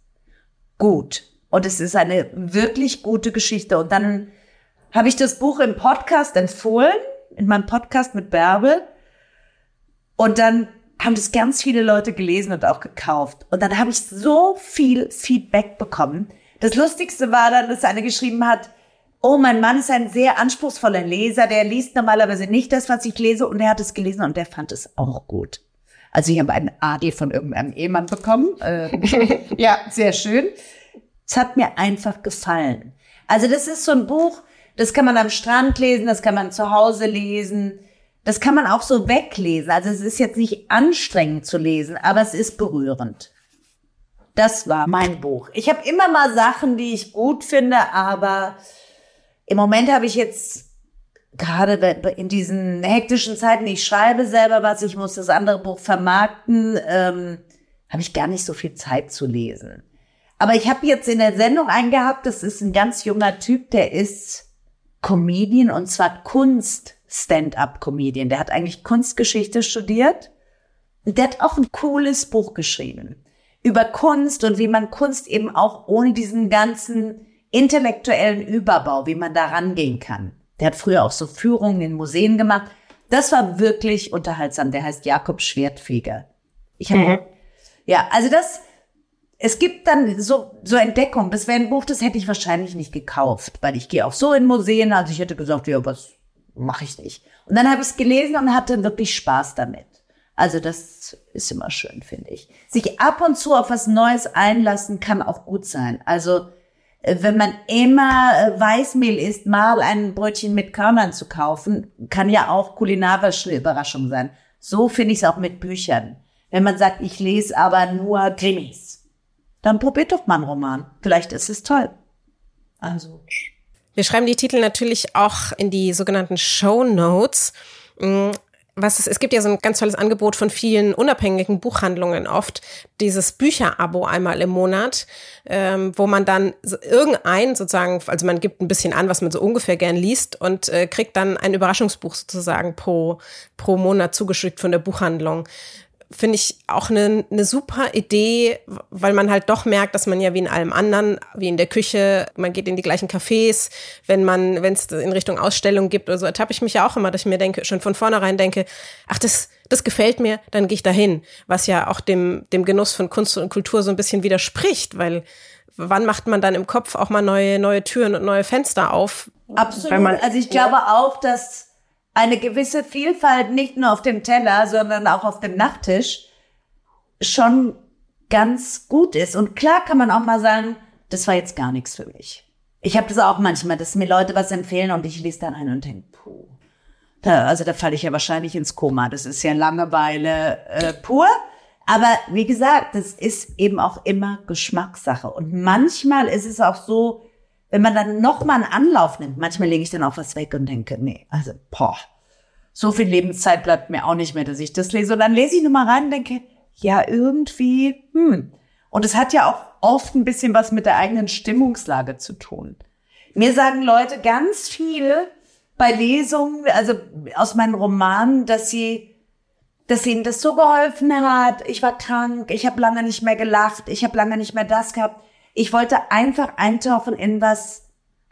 gut. Und es ist eine wirklich gute Geschichte. Und dann habe ich das Buch im Podcast empfohlen, in meinem Podcast mit Bärbel. Und dann haben das ganz viele Leute gelesen und auch gekauft. Und dann habe ich so viel Feedback bekommen. Das Lustigste war dann, dass eine geschrieben hat, oh, mein Mann ist ein sehr anspruchsvoller Leser, der liest normalerweise nicht das, was ich lese, und er hat es gelesen und der fand es auch gut. Also ich habe einen AD von irgendeinem Ehemann bekommen. Äh, (laughs) ja, sehr schön. Es hat mir einfach gefallen. Also das ist so ein Buch, Das kann man am Strand lesen, das kann man zu Hause lesen. Das kann man auch so weglesen. Also es ist jetzt nicht anstrengend zu lesen, aber es ist berührend. Das war mein Buch. Ich habe immer mal Sachen, die ich gut finde, aber im Moment habe ich jetzt gerade in diesen hektischen Zeiten, ich schreibe selber was, ich muss das andere Buch vermarkten, ähm, habe ich gar nicht so viel Zeit zu lesen. Aber ich habe jetzt in der Sendung einen gehabt, das ist ein ganz junger Typ, der ist Comedian und zwar Kunst-Stand-up-Comedian. Der hat eigentlich Kunstgeschichte studiert. Und der hat auch ein cooles Buch geschrieben über Kunst und wie man Kunst eben auch ohne diesen ganzen intellektuellen Überbau, wie man da rangehen kann. Der hat früher auch so Führungen in Museen gemacht. Das war wirklich unterhaltsam. Der heißt Jakob Schwertfeger. Ich habe mhm. ja, also das es gibt dann so, so Entdeckung. Das wäre ein Buch, das hätte ich wahrscheinlich nicht gekauft, weil ich gehe auch so in Museen. Also ich hätte gesagt, ja, was mache ich nicht. Und dann habe ich es gelesen und hatte wirklich Spaß damit. Also das ist immer schön, finde ich. Sich ab und zu auf was Neues einlassen kann auch gut sein. Also wenn man immer äh, Weißmehl isst, mal ein Brötchen mit Körnern zu kaufen, kann ja auch kulinarische Überraschung sein. So finde ich es auch mit Büchern. Wenn man sagt, ich lese aber nur Krimis dann probiert doch mal einen Roman. Vielleicht ist es toll. Also. Wir schreiben die Titel natürlich auch in die sogenannten Show Notes. Was es, es gibt ja so ein ganz tolles Angebot von vielen unabhängigen Buchhandlungen oft, dieses Bücherabo einmal im Monat, ähm, wo man dann so irgendein sozusagen, also man gibt ein bisschen an, was man so ungefähr gern liest und äh, kriegt dann ein Überraschungsbuch sozusagen pro, pro Monat zugeschickt von der Buchhandlung finde ich auch eine, eine super Idee, weil man halt doch merkt, dass man ja wie in allem anderen, wie in der Küche, man geht in die gleichen Cafés, wenn man, wenn es in Richtung Ausstellung gibt oder so, ertappe ich mich ja auch immer, dass ich mir denke, schon von vornherein denke, ach, das, das gefällt mir, dann gehe ich dahin, was ja auch dem, dem Genuss von Kunst und Kultur so ein bisschen widerspricht, weil wann macht man dann im Kopf auch mal neue, neue Türen und neue Fenster auf? Absolut. also ich glaube auch, dass eine gewisse Vielfalt nicht nur auf dem Teller, sondern auch auf dem Nachttisch schon ganz gut ist. Und klar kann man auch mal sagen, das war jetzt gar nichts für mich. Ich habe das auch manchmal, dass mir Leute was empfehlen und ich lese dann ein und denke, puh. Da, also da falle ich ja wahrscheinlich ins Koma. Das ist ja Langeweile äh, pur. Aber wie gesagt, das ist eben auch immer Geschmackssache. Und manchmal ist es auch so, wenn man dann noch mal einen Anlauf nimmt, manchmal lege ich dann auch was weg und denke, nee, also, boah, so viel Lebenszeit bleibt mir auch nicht mehr, dass ich das lese. Und dann lese ich nur mal rein und denke, ja, irgendwie, hm. Und es hat ja auch oft ein bisschen was mit der eigenen Stimmungslage zu tun. Mir sagen Leute ganz viel bei Lesungen, also aus meinen Romanen, dass sie, dass ihnen das so geholfen hat. Ich war krank, ich habe lange nicht mehr gelacht, ich habe lange nicht mehr das gehabt. Ich wollte einfach eintauchen in was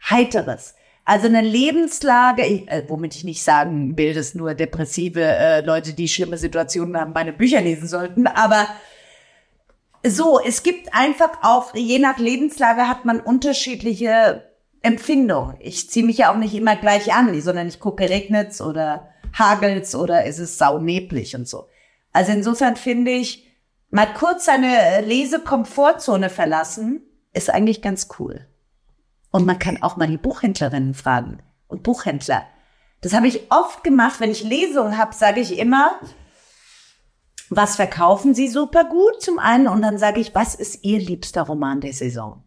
Heiteres. Also eine Lebenslage, äh, womit ich nicht sagen will, dass nur depressive äh, Leute, die schlimme Situationen haben, meine Bücher lesen sollten, aber so, es gibt einfach auch, je nach Lebenslage hat man unterschiedliche Empfindungen. Ich ziehe mich ja auch nicht immer gleich an, sondern ich gucke, regnet's oder hagelt's oder ist es sauneblig und so. Also insofern finde ich, mal kurz seine Lesekomfortzone verlassen, ist eigentlich ganz cool. Und man kann auch mal die Buchhändlerinnen fragen und Buchhändler. Das habe ich oft gemacht, wenn ich Lesungen habe, sage ich immer, was verkaufen Sie super gut zum einen und dann sage ich, was ist Ihr liebster Roman der Saison?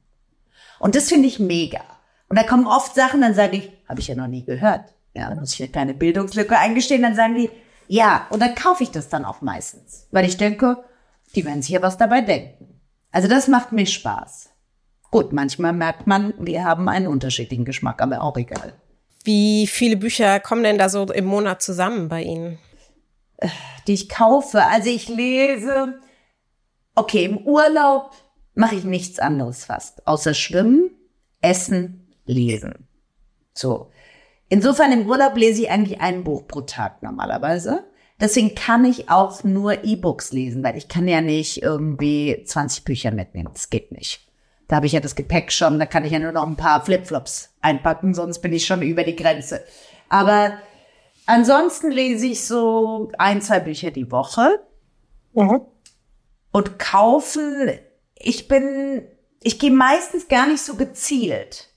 Und das finde ich mega. Und da kommen oft Sachen, dann sage ich, habe ich ja noch nie gehört. Ja, dann muss ich eine kleine Bildungslücke eingestehen, dann sagen die, ja, und dann kaufe ich das dann auch meistens, weil ich denke, die werden sich ja was dabei denken. Also das macht mir Spaß. Gut, manchmal merkt man, wir haben einen unterschiedlichen Geschmack, aber auch egal. Wie viele Bücher kommen denn da so im Monat zusammen bei Ihnen? Äh, die ich kaufe. Also ich lese, okay, im Urlaub mache ich nichts anderes fast, außer schwimmen, essen, lesen. So. Insofern im Urlaub lese ich eigentlich ein Buch pro Tag normalerweise. Deswegen kann ich auch nur E-Books lesen, weil ich kann ja nicht irgendwie 20 Bücher mitnehmen. Das geht nicht. Da habe ich ja das Gepäck schon, da kann ich ja nur noch ein paar Flipflops einpacken, sonst bin ich schon über die Grenze. Aber ansonsten lese ich so ein, zwei Bücher die Woche. Mhm. Und kaufen, ich bin, ich gehe meistens gar nicht so gezielt.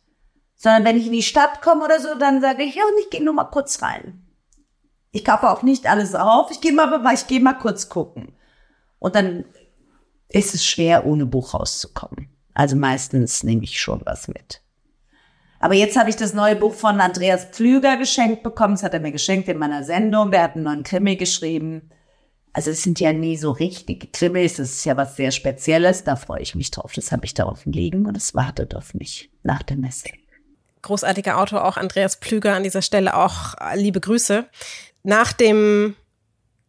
Sondern wenn ich in die Stadt komme oder so, dann sage ich, ja, und ich gehe nur mal kurz rein. Ich kaufe auch nicht alles auf. Ich gehe mal, ich gehe mal kurz gucken. Und dann ist es schwer, ohne Buch rauszukommen. Also meistens nehme ich schon was mit. Aber jetzt habe ich das neue Buch von Andreas Pflüger geschenkt bekommen. Das hat er mir geschenkt in meiner Sendung. Der hat einen neuen Krimi geschrieben. Also es sind ja nie so richtige Krimis. Das ist ja was sehr Spezielles. Da freue ich mich drauf. Das habe ich da offen liegen und es wartet auf mich nach der Messe. Großartiger Autor auch Andreas Pflüger an dieser Stelle auch liebe Grüße. Nach dem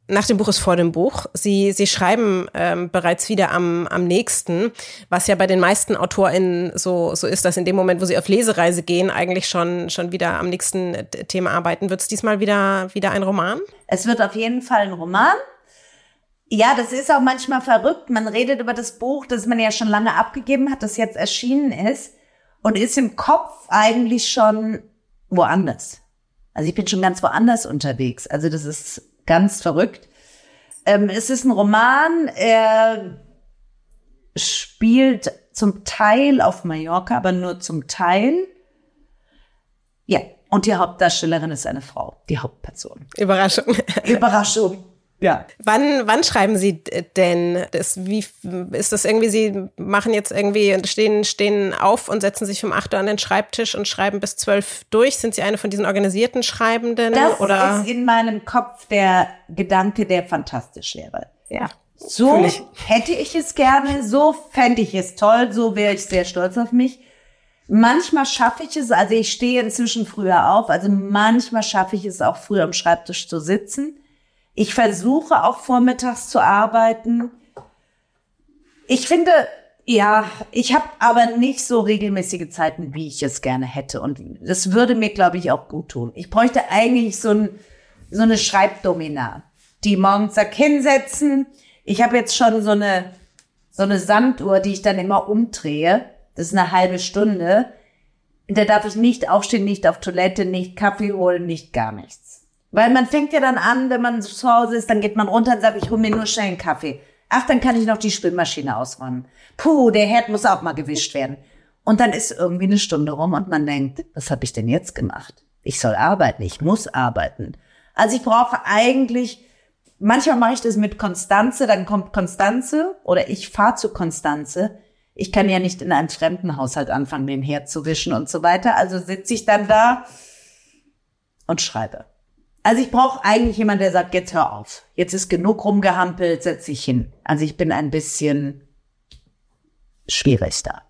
nach dem Buch ist vor dem Buch. Sie, Sie schreiben ähm, bereits wieder am, am nächsten, was ja bei den meisten AutorInnen so, so ist, dass in dem Moment, wo sie auf Lesereise gehen, eigentlich schon, schon wieder am nächsten Thema arbeiten. Wird es diesmal wieder, wieder ein Roman? Es wird auf jeden Fall ein Roman. Ja, das ist auch manchmal verrückt. Man redet über das Buch, das man ja schon lange abgegeben hat, das jetzt erschienen ist und ist im Kopf eigentlich schon woanders. Also ich bin schon ganz woanders unterwegs. Also das ist ganz verrückt. Ähm, es ist ein Roman, er spielt zum Teil auf Mallorca, aber nur zum Teil. Ja, und die Hauptdarstellerin ist eine Frau, die Hauptperson. Überraschung. (laughs) Überraschung. Ja. Wann, wann schreiben Sie denn das? Wie ist das irgendwie? Sie machen jetzt irgendwie stehen, stehen auf und setzen sich um 8 Uhr an den Schreibtisch und schreiben bis 12 durch. Sind Sie eine von diesen organisierten Schreibenden? Das oder? ist in meinem Kopf der Gedanke, der fantastisch wäre. Ja. So ich. hätte ich es gerne, so fände ich es toll, so wäre ich sehr stolz auf mich. Manchmal schaffe ich es, also ich stehe inzwischen früher auf, also manchmal schaffe ich es auch früher am Schreibtisch zu sitzen. Ich versuche auch vormittags zu arbeiten. Ich finde, ja, ich habe aber nicht so regelmäßige Zeiten, wie ich es gerne hätte. Und das würde mir, glaube ich, auch gut tun. Ich bräuchte eigentlich so, ein, so eine Schreibdomina, die morgens sagt, hinsetzen. Ich habe jetzt schon so eine, so eine Sanduhr, die ich dann immer umdrehe. Das ist eine halbe Stunde. Und da darf ich nicht aufstehen, nicht auf Toilette, nicht Kaffee holen, nicht gar nichts. Weil man fängt ja dann an, wenn man zu Hause ist, dann geht man runter und sagt, ich hole mir nur schnell einen Kaffee. Ach, dann kann ich noch die Spülmaschine ausräumen. Puh, der Herd muss auch mal gewischt werden. Und dann ist irgendwie eine Stunde rum und man denkt, was habe ich denn jetzt gemacht? Ich soll arbeiten, ich muss arbeiten. Also ich brauche eigentlich, manchmal mache ich das mit Konstanze, dann kommt Konstanze oder ich fahre zu Konstanze. Ich kann ja nicht in einem fremden Haushalt anfangen, den Herd zu wischen und so weiter. Also sitze ich dann da und schreibe. Also ich brauche eigentlich jemand, der sagt, jetzt hör auf. Jetzt ist genug rumgehampelt, setz dich hin. Also ich bin ein bisschen schwierig da.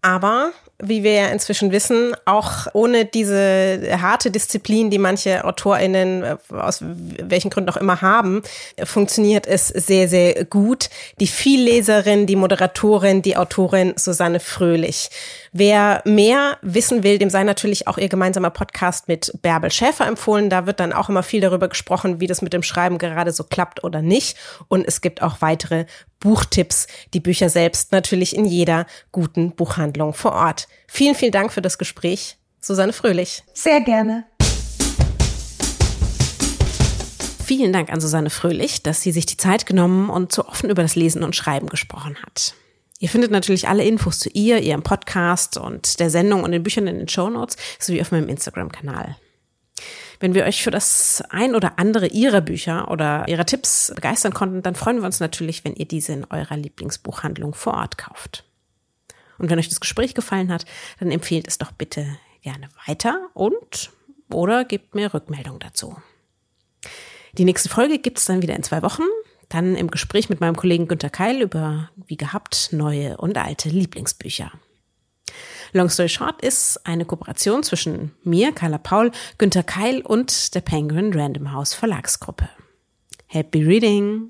Aber wie wir ja inzwischen wissen, auch ohne diese harte Disziplin, die manche AutorInnen äh, aus welchen Gründen auch immer haben, funktioniert es sehr, sehr gut. Die Vielleserin, die Moderatorin, die Autorin Susanne Fröhlich. Wer mehr wissen will, dem sei natürlich auch ihr gemeinsamer Podcast mit Bärbel Schäfer empfohlen. Da wird dann auch immer viel darüber gesprochen, wie das mit dem Schreiben gerade so klappt oder nicht. Und es gibt auch weitere Buchtipps, die Bücher selbst natürlich in jeder guten Buchhandlung vor Ort. Vielen, vielen Dank für das Gespräch, Susanne Fröhlich. Sehr gerne. Vielen Dank an Susanne Fröhlich, dass sie sich die Zeit genommen und so offen über das Lesen und Schreiben gesprochen hat. Ihr findet natürlich alle Infos zu ihr, ihrem Podcast und der Sendung und den Büchern in den Show Notes sowie auf meinem Instagram-Kanal. Wenn wir euch für das ein oder andere ihrer Bücher oder ihrer Tipps begeistern konnten, dann freuen wir uns natürlich, wenn ihr diese in eurer Lieblingsbuchhandlung vor Ort kauft. Und wenn euch das Gespräch gefallen hat, dann empfehlt es doch bitte gerne weiter und oder gebt mir Rückmeldung dazu. Die nächste Folge gibt es dann wieder in zwei Wochen. Dann im Gespräch mit meinem Kollegen Günter Keil über, wie gehabt, neue und alte Lieblingsbücher. Long Story Short ist eine Kooperation zwischen mir, Carla Paul, Günter Keil und der Penguin Random House Verlagsgruppe. Happy Reading!